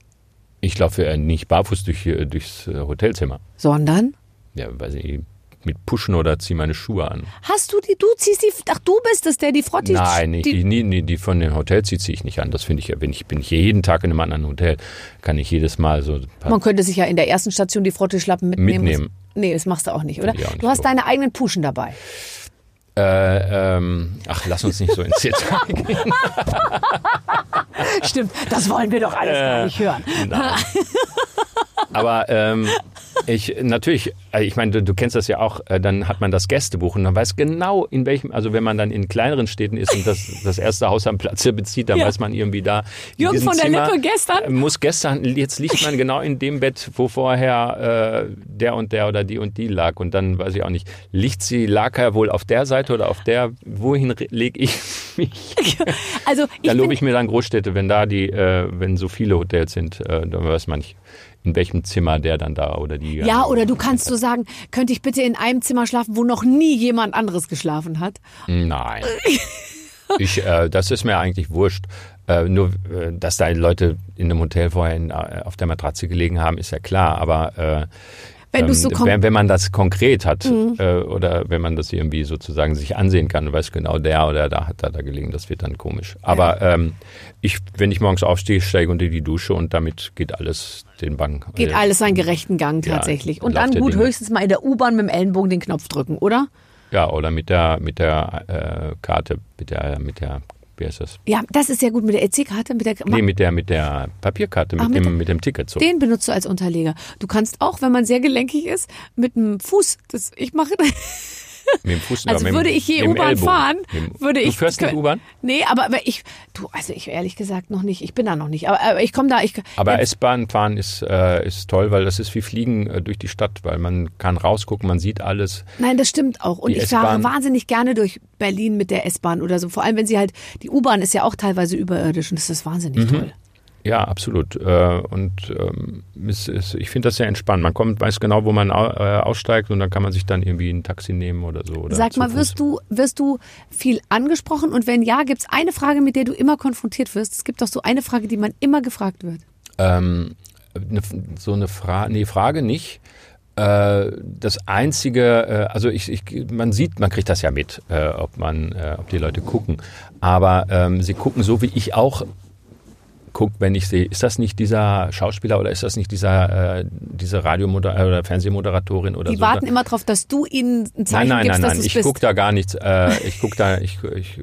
[SPEAKER 4] Ich laufe nicht barfuß durch, äh, durchs äh, Hotelzimmer.
[SPEAKER 2] Sondern?
[SPEAKER 4] Ja, weiß ich, mit Pushen oder ziehe meine Schuhe an.
[SPEAKER 2] Hast du die, du ziehst die, ach du bist es, der die Frotti...
[SPEAKER 4] Nein, die,
[SPEAKER 2] die,
[SPEAKER 4] die, die, die von den Hotels die ziehe ich nicht an. Das finde ich ja, wenn ich bin ich jeden Tag in einem anderen Hotel, kann ich jedes Mal so
[SPEAKER 2] Man könnte sich ja in der ersten Station die Frotteschlappen mitnehmen.
[SPEAKER 4] Mitnehmen.
[SPEAKER 2] Nee, das machst du auch nicht, oder?
[SPEAKER 4] Auch nicht
[SPEAKER 2] du hast
[SPEAKER 4] so.
[SPEAKER 2] deine eigenen Puschen dabei.
[SPEAKER 4] Äh, ähm, ach, lass uns nicht so ins Detail (laughs) gehen.
[SPEAKER 2] Stimmt, das wollen wir doch alles gar nicht hören.
[SPEAKER 4] Nein. Aber ähm, ich natürlich, äh, ich meine, du, du kennst das ja auch, äh, dann hat man das Gästebuch und dann weiß genau, in welchem, also wenn man dann in kleineren Städten ist und das, das erste Haus am Platz hier bezieht, dann
[SPEAKER 2] Ja.
[SPEAKER 4] weiß man irgendwie da.
[SPEAKER 2] Jürgen von der
[SPEAKER 4] Zimmer
[SPEAKER 2] Lippe gestern.
[SPEAKER 4] Muss gestern, jetzt liegt man genau in dem Bett, wo vorher äh, der und der oder die und die lag. Und dann weiß ich auch nicht, liegt sie, lag er wohl auf der Seite oder auf der, wohin lege ich (laughs) mich? (laughs)
[SPEAKER 2] Also ich
[SPEAKER 4] Da lobe ich mir dann Großstädte, wenn da die, äh, wenn so viele Hotels sind, äh, dann weiß man nicht, in welchem Zimmer der dann da oder die.
[SPEAKER 2] ja, oder du kannst so sagen, könnte ich bitte in einem Zimmer schlafen, wo noch nie jemand anderes geschlafen hat?
[SPEAKER 4] Nein. (laughs) ich, äh, das ist mir eigentlich wurscht. Äh, nur, äh, dass da Leute in einem Hotel vorher in, äh, auf der Matratze gelegen haben, ist ja klar. Aber äh,
[SPEAKER 2] Wenn so
[SPEAKER 4] ähm,
[SPEAKER 2] kon-
[SPEAKER 4] wenn, wenn man das konkret hat äh, oder wenn man das irgendwie sozusagen sich ansehen kann und weiß genau, der oder da hat da, da gelegen, das wird dann komisch. Aber ähm, ich, wenn ich morgens aufstehe, steige unter die Dusche und damit geht alles den Bank.
[SPEAKER 2] Geht
[SPEAKER 4] äh,
[SPEAKER 2] alles seinen gerechten Gang
[SPEAKER 4] Ja,
[SPEAKER 2] tatsächlich. Und
[SPEAKER 4] Lauf
[SPEAKER 2] dann gut
[SPEAKER 4] Dinge.
[SPEAKER 2] höchstens mal in der U-Bahn mit dem Ellenbogen den Knopf drücken, oder?
[SPEAKER 4] Ja, oder mit der mit der äh, Karte, mit der mit der wie heißt das?
[SPEAKER 2] Ja, das ist ja gut mit der EC-Karte, mit der
[SPEAKER 4] Nee, mit der mit der Papierkarte, mit
[SPEAKER 2] Ach, mit
[SPEAKER 4] dem
[SPEAKER 2] der-
[SPEAKER 4] mit dem Ticket so.
[SPEAKER 2] den benutzt du als Unterleger. Du kannst auch, wenn man sehr gelenkig ist, mit dem Fuß, das ich mache,
[SPEAKER 4] Mit dem Fuß
[SPEAKER 2] also würde ich je U-Bahn fahren, würde
[SPEAKER 4] du
[SPEAKER 2] ich.
[SPEAKER 4] fährst nicht U-Bahn?
[SPEAKER 2] Nee, aber ich, du, also ich ehrlich gesagt noch nicht. Ich bin da noch nicht. Aber, aber ich komme da. Ich,
[SPEAKER 4] Aber S-Bahn fahren ist, äh, ist toll, weil das ist wie Fliegen äh, durch die Stadt, weil man kann rausgucken, man sieht alles.
[SPEAKER 2] Nein, das stimmt auch. Und
[SPEAKER 4] Die
[SPEAKER 2] ich fahre wahnsinnig gerne durch Berlin mit der S-Bahn oder so. Vor allem, wenn sie halt, die U-Bahn ist ja auch teilweise überirdisch und das ist wahnsinnig
[SPEAKER 4] Mhm.
[SPEAKER 2] toll.
[SPEAKER 4] Ja, absolut. Äh, und ähm, ich finde das sehr entspannt. Man kommt, weiß genau, wo man äh, aussteigt und dann kann man sich dann irgendwie ein Taxi nehmen oder so. Oder
[SPEAKER 2] Sag mal, wirst du, wirst du viel angesprochen? Und wenn ja, gibt es eine Frage, mit der du immer konfrontiert wirst? Es gibt doch so eine Frage, die man immer gefragt wird.
[SPEAKER 4] Ähm, ne, so eine Frage, nee, Frage nicht. Äh, das einzige, also ich, ich, man sieht, man kriegt das ja mit, ob man, ob die Leute gucken. Aber ähm, sie gucken so, wie ich auch gucke, wenn ich sehe, ist das nicht dieser Schauspieler oder ist das nicht dieser, äh, diese Radiomoder oder Fernsehmoderatorin oder
[SPEAKER 2] Die
[SPEAKER 4] so?
[SPEAKER 2] warten immer darauf, dass du ihnen ein Zeichen
[SPEAKER 4] Nein, nein,
[SPEAKER 2] gibst,
[SPEAKER 4] nein, nein.
[SPEAKER 2] es
[SPEAKER 4] Ich gucke da gar nichts. Äh, ich gucke da, ich, ich,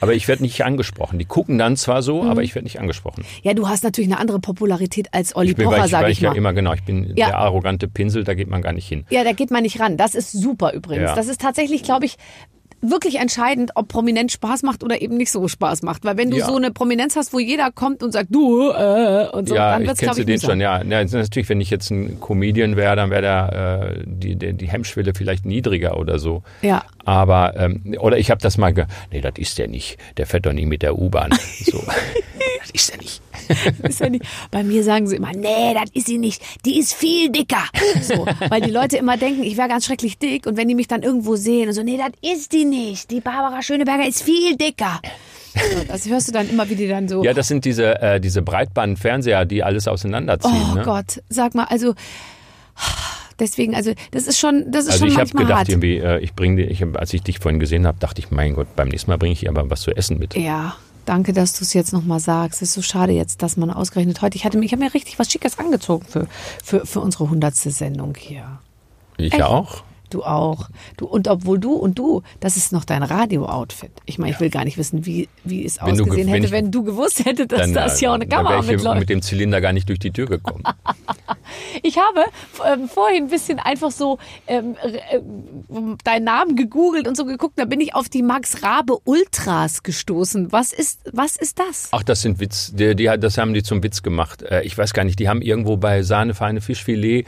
[SPEAKER 4] aber ich werde nicht angesprochen. Die gucken dann zwar so,
[SPEAKER 2] Mhm.
[SPEAKER 4] aber ich werde nicht angesprochen.
[SPEAKER 2] ja, du hast natürlich eine andere Popularität als Olli
[SPEAKER 4] Ich bin,
[SPEAKER 2] Pocher,
[SPEAKER 4] ich,
[SPEAKER 2] sag
[SPEAKER 4] weil
[SPEAKER 2] ich
[SPEAKER 4] ich ja
[SPEAKER 2] mal.
[SPEAKER 4] immer genau, ich bin
[SPEAKER 2] Ja.
[SPEAKER 4] der arrogante Pinsel, da geht man gar nicht hin.
[SPEAKER 2] Ja, da geht man nicht ran. Das ist super übrigens.
[SPEAKER 4] Ja.
[SPEAKER 2] Das ist tatsächlich, glaube ich, wirklich entscheidend, ob Prominenz Spaß macht oder eben nicht so Spaß macht. Weil wenn du
[SPEAKER 4] Ja.
[SPEAKER 2] so eine Prominenz hast, wo jeder kommt und sagt, du, äh, und so,
[SPEAKER 4] ja,
[SPEAKER 2] dann wird's,
[SPEAKER 4] kennst
[SPEAKER 2] glaube
[SPEAKER 4] du
[SPEAKER 2] ich,
[SPEAKER 4] den schon, ja. ja. Natürlich, wenn ich jetzt ein Comedian wäre, dann wäre der, äh, die, die, die Hemmschwelle vielleicht niedriger oder so.
[SPEAKER 2] Ja.
[SPEAKER 4] Aber, ähm, oder ich habe das mal ge nee, das ist der nicht. Der fährt doch nie mit der U-Bahn. (laughs) So. (laughs) das ist der nicht. (laughs)
[SPEAKER 2] Ja nicht. Bei mir sagen sie immer, nee, das ist sie nicht. Die ist viel dicker. So, weil die Leute immer denken, ich wäre ganz schrecklich dick. Und wenn die mich dann irgendwo sehen und so, nee, das ist die nicht. Die Barbara Schöneberger ist viel dicker. So, das hörst du dann immer, wie die dann so,
[SPEAKER 4] Ja, das sind diese, äh, diese Breitbandfernseher, die alles auseinanderziehen.
[SPEAKER 2] oh
[SPEAKER 4] ne?
[SPEAKER 2] Gott, sag mal, also, deswegen, also, das ist schon, das ist
[SPEAKER 4] Also
[SPEAKER 2] schon
[SPEAKER 4] ich
[SPEAKER 2] manchmal
[SPEAKER 4] gedacht,
[SPEAKER 2] hart.
[SPEAKER 4] irgendwie, äh, ich bringe, ich, als ich dich vorhin gesehen habe, dachte ich, mein Gott, beim nächsten Mal bringe ich aber was zu essen mit.
[SPEAKER 2] Ja, danke, dass du es jetzt nochmal sagst. Es ist so schade jetzt, dass man ausgerechnet heute, ich hatte mir, ich habe mir richtig was Schickes angezogen für, für, für unsere hundertste Sendung hier.
[SPEAKER 4] Ich
[SPEAKER 2] Echt?
[SPEAKER 4] auch.
[SPEAKER 2] Du auch. Du, und obwohl du und du, das ist noch dein Radio-Outfit. Ich meine, ich will gar nicht wissen, wie, wie es
[SPEAKER 4] Wenn du ge-
[SPEAKER 2] ausgesehen
[SPEAKER 4] wenn
[SPEAKER 2] hätte,
[SPEAKER 4] ich-
[SPEAKER 2] wenn du gewusst hättest, dass
[SPEAKER 4] Dann,
[SPEAKER 2] das hier auch eine Kamera
[SPEAKER 4] wär ich
[SPEAKER 2] mitläuft.
[SPEAKER 4] mit dem Zylinder gar nicht durch die Tür gekommen. (laughs)
[SPEAKER 2] Ich habe ähm, vorhin ein bisschen einfach so ähm, äh, deinen Namen gegoogelt und so geguckt. Da bin ich auf die Max Rabe Ultras gestoßen. Was ist, was ist das?
[SPEAKER 4] Ach, das sind Witz. Die, die, das haben die zum Witz gemacht. Äh, Ich weiß gar nicht, die haben irgendwo bei Sahne feine Fischfilet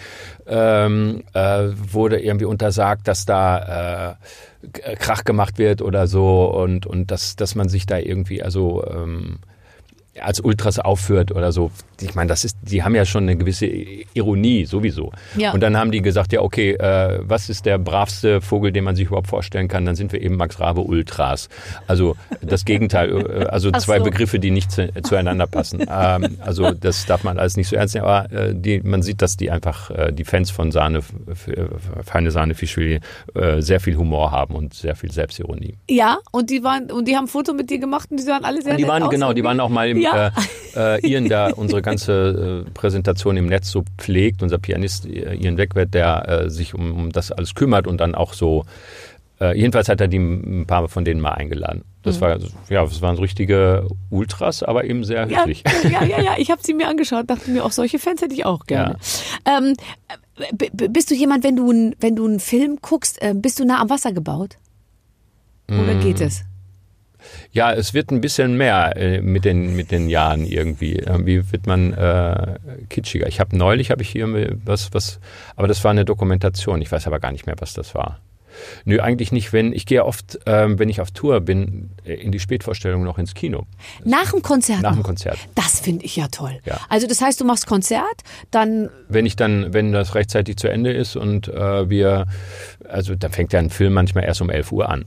[SPEAKER 4] ähm, äh, wurde irgendwie untersagt, dass da äh, Krach gemacht wird oder so und und dass dass man sich da irgendwie also ähm, als Ultras aufführt oder so. Ich meine, das ist, die haben ja schon eine gewisse Ironie sowieso.
[SPEAKER 2] Ja.
[SPEAKER 4] Und dann haben die gesagt, ja okay, äh, was ist der bravste Vogel, den man sich überhaupt vorstellen kann? Dann sind wir eben Max Rabe Ultras. Also das Gegenteil, äh, also
[SPEAKER 2] Ach
[SPEAKER 4] zwei
[SPEAKER 2] so.
[SPEAKER 4] Begriffe, die nicht zu, zueinander passen. (laughs) ähm, also das darf man alles nicht so ernst nehmen, aber äh, die, man sieht, dass die einfach äh, die Fans von Sahne, f- feine Sahne Fischfilet äh, sehr viel Humor haben und sehr viel Selbstironie.
[SPEAKER 2] Ja, und die waren und die haben ein Foto mit dir gemacht und die sahen alle sehr
[SPEAKER 4] Die
[SPEAKER 2] nett
[SPEAKER 4] waren genau, die waren auch mal im
[SPEAKER 2] Ja.
[SPEAKER 4] äh, äh, Ian, der (laughs) unsere ganze äh, Präsentation im Netz so pflegt, unser Pianist äh, Ian Wegwert, der äh, sich um, um das alles kümmert und dann auch so. Äh, jedenfalls hat er die ein paar von denen mal eingeladen. Das
[SPEAKER 2] Mhm.
[SPEAKER 4] war ja, das waren so richtige Ultras, aber eben sehr
[SPEAKER 2] Ja,
[SPEAKER 4] höflich.
[SPEAKER 2] ja, ja, ja. (laughs) Ich habe sie mir angeschaut, dachte mir, auch solche Fans hätte ich auch gerne. Ähm, b- b- bist du jemand, wenn du, wenn du einen Film guckst, bist du nah am Wasser gebaut? Oder
[SPEAKER 4] Mm.
[SPEAKER 2] geht es?
[SPEAKER 4] Ja, es wird ein bisschen mehr äh, mit den mit den Jahren irgendwie. Irgendwie wird man äh, kitschiger. Ich habe neulich habe ich hier was was, aber das war eine Dokumentation. Ich weiß aber gar nicht mehr, was das war. Nö, eigentlich nicht. Wenn ich gehe oft, ähm, wenn ich auf Tour bin, äh, in die Spätvorstellung noch ins Kino
[SPEAKER 2] Nach dem Konzert?
[SPEAKER 4] nach dem? Konzert.
[SPEAKER 2] Das finde ich ja toll.
[SPEAKER 4] Ja.
[SPEAKER 2] Also das heißt, du machst Konzert, dann
[SPEAKER 4] Wenn ich dann, wenn das rechtzeitig zu Ende ist und äh, wir, also dann fängt ja ein Film manchmal erst um 11 Uhr an.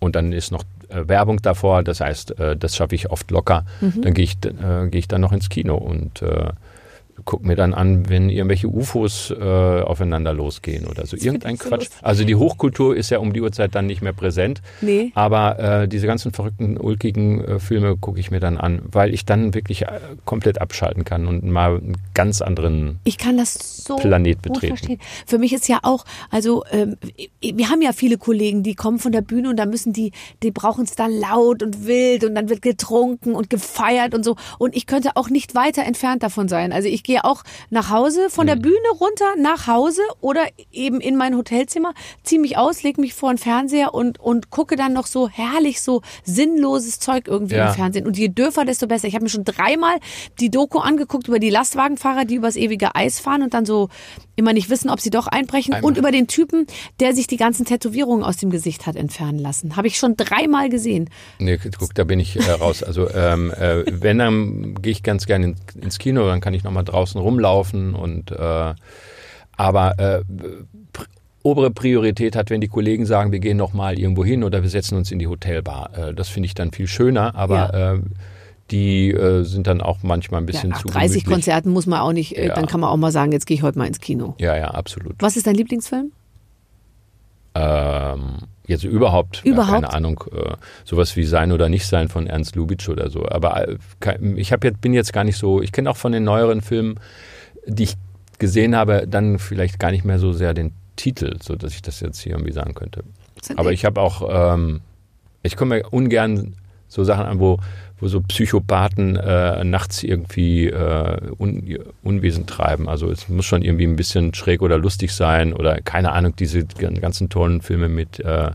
[SPEAKER 4] Und dann ist noch äh, Werbung davor, das heißt, äh, das schaffe ich oft locker. Dann gehe ich, äh, gehe ich dann noch ins Kino und äh, guck mir dann an, wenn irgendwelche UFOs äh, aufeinander losgehen oder so. Irgendein
[SPEAKER 2] so
[SPEAKER 4] Quatsch.
[SPEAKER 2] lustig.
[SPEAKER 4] Also die Hochkultur ist ja um die Uhrzeit dann nicht mehr präsent.
[SPEAKER 2] Nee.
[SPEAKER 4] Aber äh, diese ganzen verrückten, ulkigen äh, Filme gucke ich mir dann an, weil ich dann wirklich äh, komplett abschalten kann und mal einen ganz anderen
[SPEAKER 2] Ich kann das so
[SPEAKER 4] Planet betreten.
[SPEAKER 2] verstehen. Für mich ist ja auch, also ähm, wir haben ja viele Kollegen, die kommen von der Bühne und da müssen die, die brauchen es dann laut und wild und dann wird getrunken und gefeiert und so. Und ich könnte auch nicht weiter entfernt davon sein. Also ich gehe auch nach Hause, von der Bühne runter nach Hause oder eben in mein Hotelzimmer, ziehe mich aus, lege mich vor den Fernseher und, und gucke dann noch so herrlich so sinnloses Zeug irgendwie
[SPEAKER 4] Ja.
[SPEAKER 2] im Fernsehen. Und je dürfer, desto besser. Ich habe mir schon dreimal die Doku angeguckt über die Lastwagenfahrer, die übers ewige Eis fahren und dann so immer nicht wissen, ob sie doch einbrechen.
[SPEAKER 4] Einmal.
[SPEAKER 2] Und über den Typen, der sich die ganzen Tätowierungen aus dem Gesicht hat entfernen lassen. Habe ich schon dreimal gesehen.
[SPEAKER 4] Nee, guck, da bin ich äh, raus. Also ähm, äh, wenn, dann gehe ich ganz gerne in, ins Kino, dann kann ich nochmal draußen rumlaufen und äh, aber äh, obere Priorität hat, wenn die Kollegen sagen, wir gehen noch mal irgendwo hin oder wir setzen uns in die Hotelbar. Äh, das finde ich dann viel schöner, aber äh, die äh, sind dann auch manchmal ein
[SPEAKER 2] Ja,
[SPEAKER 4] bisschen
[SPEAKER 2] nach
[SPEAKER 4] zu
[SPEAKER 2] 30
[SPEAKER 4] gemütlich.
[SPEAKER 2] Konzerten muss man auch nicht, äh,
[SPEAKER 4] Ja.
[SPEAKER 2] dann kann man auch mal sagen, jetzt gehe ich heute mal ins Kino.
[SPEAKER 4] Ja, ja, absolut.
[SPEAKER 2] Was ist dein Lieblingsfilm?
[SPEAKER 4] Ähm, jetzt überhaupt,
[SPEAKER 2] Überhaupt?
[SPEAKER 4] keine Ahnung, äh, sowas wie Sein oder Nicht Sein von Ernst Lubitsch oder so. Aber äh, ich hab jetzt, bin jetzt gar nicht so, ich kenne auch von den neueren Filmen, die ich gesehen habe, dann vielleicht gar nicht mehr so sehr den Titel, so dass ich das jetzt hier irgendwie sagen könnte. Aber ich habe auch, ähm, ich komme mir ungern so Sachen an, wo, wo so Psychopathen äh, nachts irgendwie äh, Un Unwesen treiben. Also es muss schon irgendwie ein bisschen schräg oder lustig sein oder keine Ahnung, diese ganzen tollen Filme mit äh,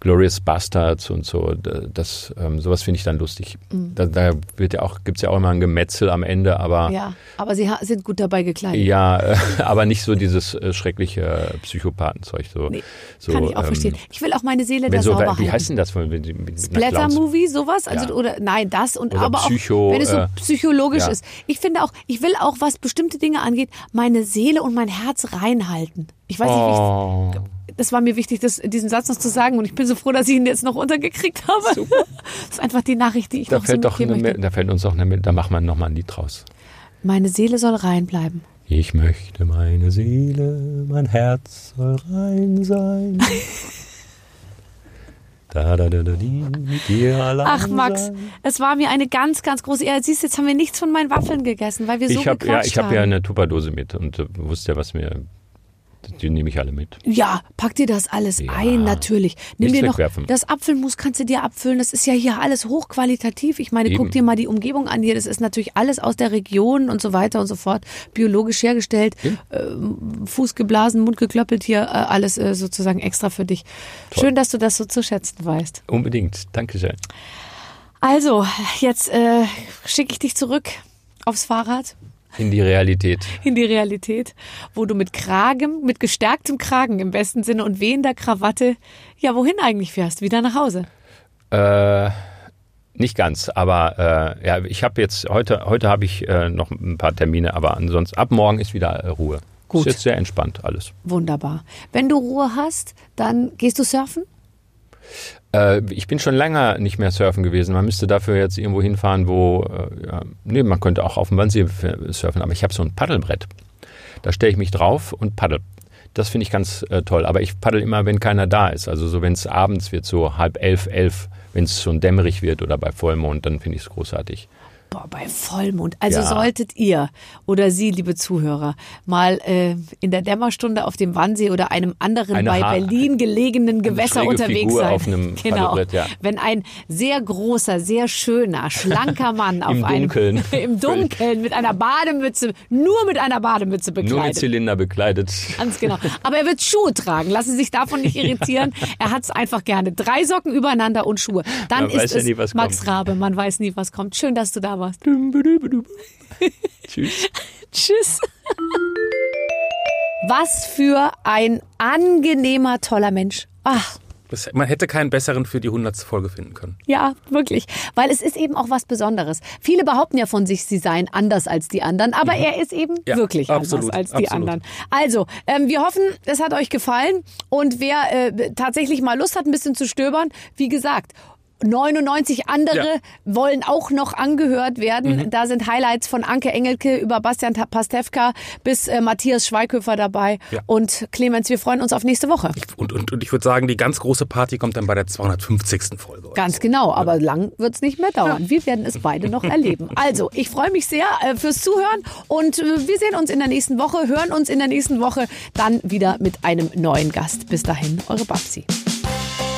[SPEAKER 4] Glorious Bastards und so. Das, ähm, sowas finde ich dann lustig. Da, da wird ja auch, gibt's ja auch immer ein Gemetzel am Ende, aber
[SPEAKER 2] Ja, aber sie sind gut dabei gekleidet.
[SPEAKER 4] ja, äh, (laughs) aber nicht so dieses äh, schreckliche Psychopathenzeug. So,
[SPEAKER 2] Nee,
[SPEAKER 4] so,
[SPEAKER 2] Kann ich auch
[SPEAKER 4] ähm,
[SPEAKER 2] verstehen. Ich will auch meine Seele da
[SPEAKER 4] so,
[SPEAKER 2] sauber
[SPEAKER 4] wie
[SPEAKER 2] halten.
[SPEAKER 4] heißt denn das?
[SPEAKER 2] Splatter-Movie, sowas? Also,
[SPEAKER 4] Ja.
[SPEAKER 2] oder, nein, das und
[SPEAKER 4] Oder
[SPEAKER 2] aber
[SPEAKER 4] Psycho,
[SPEAKER 2] auch, wenn es so
[SPEAKER 4] äh,
[SPEAKER 2] psychologisch
[SPEAKER 4] ja.
[SPEAKER 2] ist. Ich finde auch, ich will auch, was bestimmte Dinge angeht, meine Seele und mein Herz reinhalten. Ich weiß nicht, wie
[SPEAKER 4] Oh,
[SPEAKER 2] ich, das war mir wichtig, das, diesen Satz noch zu sagen und ich bin so froh, dass ich ihn jetzt noch untergekriegt habe.
[SPEAKER 4] Super. (laughs)
[SPEAKER 2] Das ist einfach die Nachricht, die ich
[SPEAKER 4] da
[SPEAKER 2] noch so
[SPEAKER 4] fällt doch
[SPEAKER 2] mitgeben
[SPEAKER 4] eine,
[SPEAKER 2] möchte.
[SPEAKER 4] Da fällt uns doch eine, da machen wir noch mal ein Lied draus.
[SPEAKER 2] Meine Seele soll reinbleiben.
[SPEAKER 4] Ich möchte meine Seele, mein Herz soll rein sein. (laughs) Da, da, da, die, allein
[SPEAKER 2] Ach, Max, es war mir eine ganz, ganz große Ehre. Siehst du, jetzt haben wir nichts von meinen Waffeln gegessen, weil wir so
[SPEAKER 4] Ich habe ja,
[SPEAKER 2] gequatscht
[SPEAKER 4] ich habe
[SPEAKER 2] haben.
[SPEAKER 4] ja eine Tupperdose mit und äh, wusste ja, was mir Die nehme ich alle mit.
[SPEAKER 2] Ja, pack dir das alles
[SPEAKER 4] Ja.
[SPEAKER 2] ein, natürlich. Nimm dir noch
[SPEAKER 4] wegwerfen.
[SPEAKER 2] das Apfelmus kannst du dir abfüllen. Das ist ja hier alles hochqualitativ. Ich meine, guck
[SPEAKER 4] Eben.
[SPEAKER 2] dir mal die Umgebung an hier. Das ist natürlich alles aus der Region und so weiter und so fort. Biologisch hergestellt, ähm, Fuß geblasen, Mund geklöppelt hier, äh, alles äh, sozusagen extra für dich. Schön, dass du das so zu schätzen weißt.
[SPEAKER 4] Unbedingt. Dankeschön.
[SPEAKER 2] Also, jetzt äh, schicke ich dich zurück aufs Fahrrad
[SPEAKER 4] In die Realität.
[SPEAKER 2] in die Realität, wo du mit Kragen, mit gestärktem Kragen im besten Sinne und wehender Krawatte, ja, wohin eigentlich fährst? Wieder nach Hause.
[SPEAKER 4] Äh, nicht ganz, aber äh, ja, ich habe jetzt heute heute habe ich äh, noch ein paar Termine, aber ansonsten ab morgen ist wieder äh, Ruhe.
[SPEAKER 2] Gut.
[SPEAKER 4] Ist jetzt sehr entspannt alles.
[SPEAKER 2] Wunderbar. Wenn du Ruhe hast, dann gehst du surfen?
[SPEAKER 4] Äh, ich bin schon länger nicht mehr surfen gewesen. Man müsste dafür jetzt irgendwo hinfahren, wo äh, ja, nee, man könnte auch auf dem Wannsee surfen, aber ich habe so ein Paddelbrett. Da stelle ich mich drauf und paddel. Das finde ich ganz äh, toll. Aber ich paddel immer, wenn keiner da ist. Also so, wenn es abends wird, so halb elf, elf, wenn es schon dämmerig wird oder bei Vollmond, dann finde ich es großartig.
[SPEAKER 2] Boah, bei Vollmond. Also
[SPEAKER 4] Ja.
[SPEAKER 2] solltet ihr oder Sie, liebe Zuhörer, mal äh, in der Dämmerstunde auf dem Wannsee oder einem anderen
[SPEAKER 4] Eine
[SPEAKER 2] bei
[SPEAKER 4] Ha-
[SPEAKER 2] Berlin gelegenen Gewässer unterwegs
[SPEAKER 4] Figur
[SPEAKER 2] sein.
[SPEAKER 4] auf einem (laughs)
[SPEAKER 2] genau.
[SPEAKER 4] Ja.
[SPEAKER 2] Wenn ein sehr großer, sehr schöner, schlanker Mann (laughs) auf
[SPEAKER 4] Im
[SPEAKER 2] einem
[SPEAKER 4] Dunkeln. (laughs)
[SPEAKER 2] im Dunkeln mit einer Bademütze, nur mit einer Bademütze
[SPEAKER 4] Nur mit
[SPEAKER 2] bekleidet.
[SPEAKER 4] Zylinder bekleidet.
[SPEAKER 2] Ganz genau. Aber er wird Schuhe tragen. Lassen Sie sich davon nicht irritieren. Er hat es einfach gerne. Drei Socken übereinander und Schuhe. Dann
[SPEAKER 4] Man
[SPEAKER 2] ist
[SPEAKER 4] ja
[SPEAKER 2] es
[SPEAKER 4] nie,
[SPEAKER 2] Max
[SPEAKER 4] kommt.
[SPEAKER 2] Rabe. Man weiß nie, was kommt. Schön, dass du da warst. (laughs)
[SPEAKER 4] Tschüss.
[SPEAKER 2] Tschüss. Was für ein angenehmer, toller Mensch. Ach,
[SPEAKER 3] Das, man hätte keinen besseren für die 100. Folge finden können.
[SPEAKER 2] ja, wirklich. Weil es ist eben auch was Besonderes. Viele behaupten ja von sich, sie seien anders als die anderen, aber er ist eben
[SPEAKER 3] Mhm. Ja,
[SPEAKER 2] wirklich
[SPEAKER 3] absolut,
[SPEAKER 2] anders als die
[SPEAKER 3] absolut.
[SPEAKER 2] anderen. Also, ähm, wir hoffen, es hat euch gefallen. Und wer äh, tatsächlich mal Lust hat, ein bisschen zu stöbern, wie gesagt, 99 andere
[SPEAKER 3] Ja.
[SPEAKER 2] wollen auch noch angehört werden.
[SPEAKER 3] Mhm.
[SPEAKER 2] Da sind Highlights von Anke Engelke über Bastian Pastewka bis äh, Matthias Schweighöfer dabei.
[SPEAKER 3] Ja.
[SPEAKER 2] Und Clemens, wir freuen uns auf nächste Woche.
[SPEAKER 3] Und, und, und ich würde sagen, die ganz große Party kommt dann bei der 250. Folge.
[SPEAKER 2] Ganz
[SPEAKER 3] so.
[SPEAKER 2] genau, aber lang wird's nicht mehr dauern. Wir werden es beide noch erleben. (laughs) Also, ich freue mich sehr äh, fürs Zuhören und äh, wir sehen uns in der nächsten Woche, hören uns in der nächsten Woche dann wieder mit einem neuen Gast. Bis dahin, eure Babsi.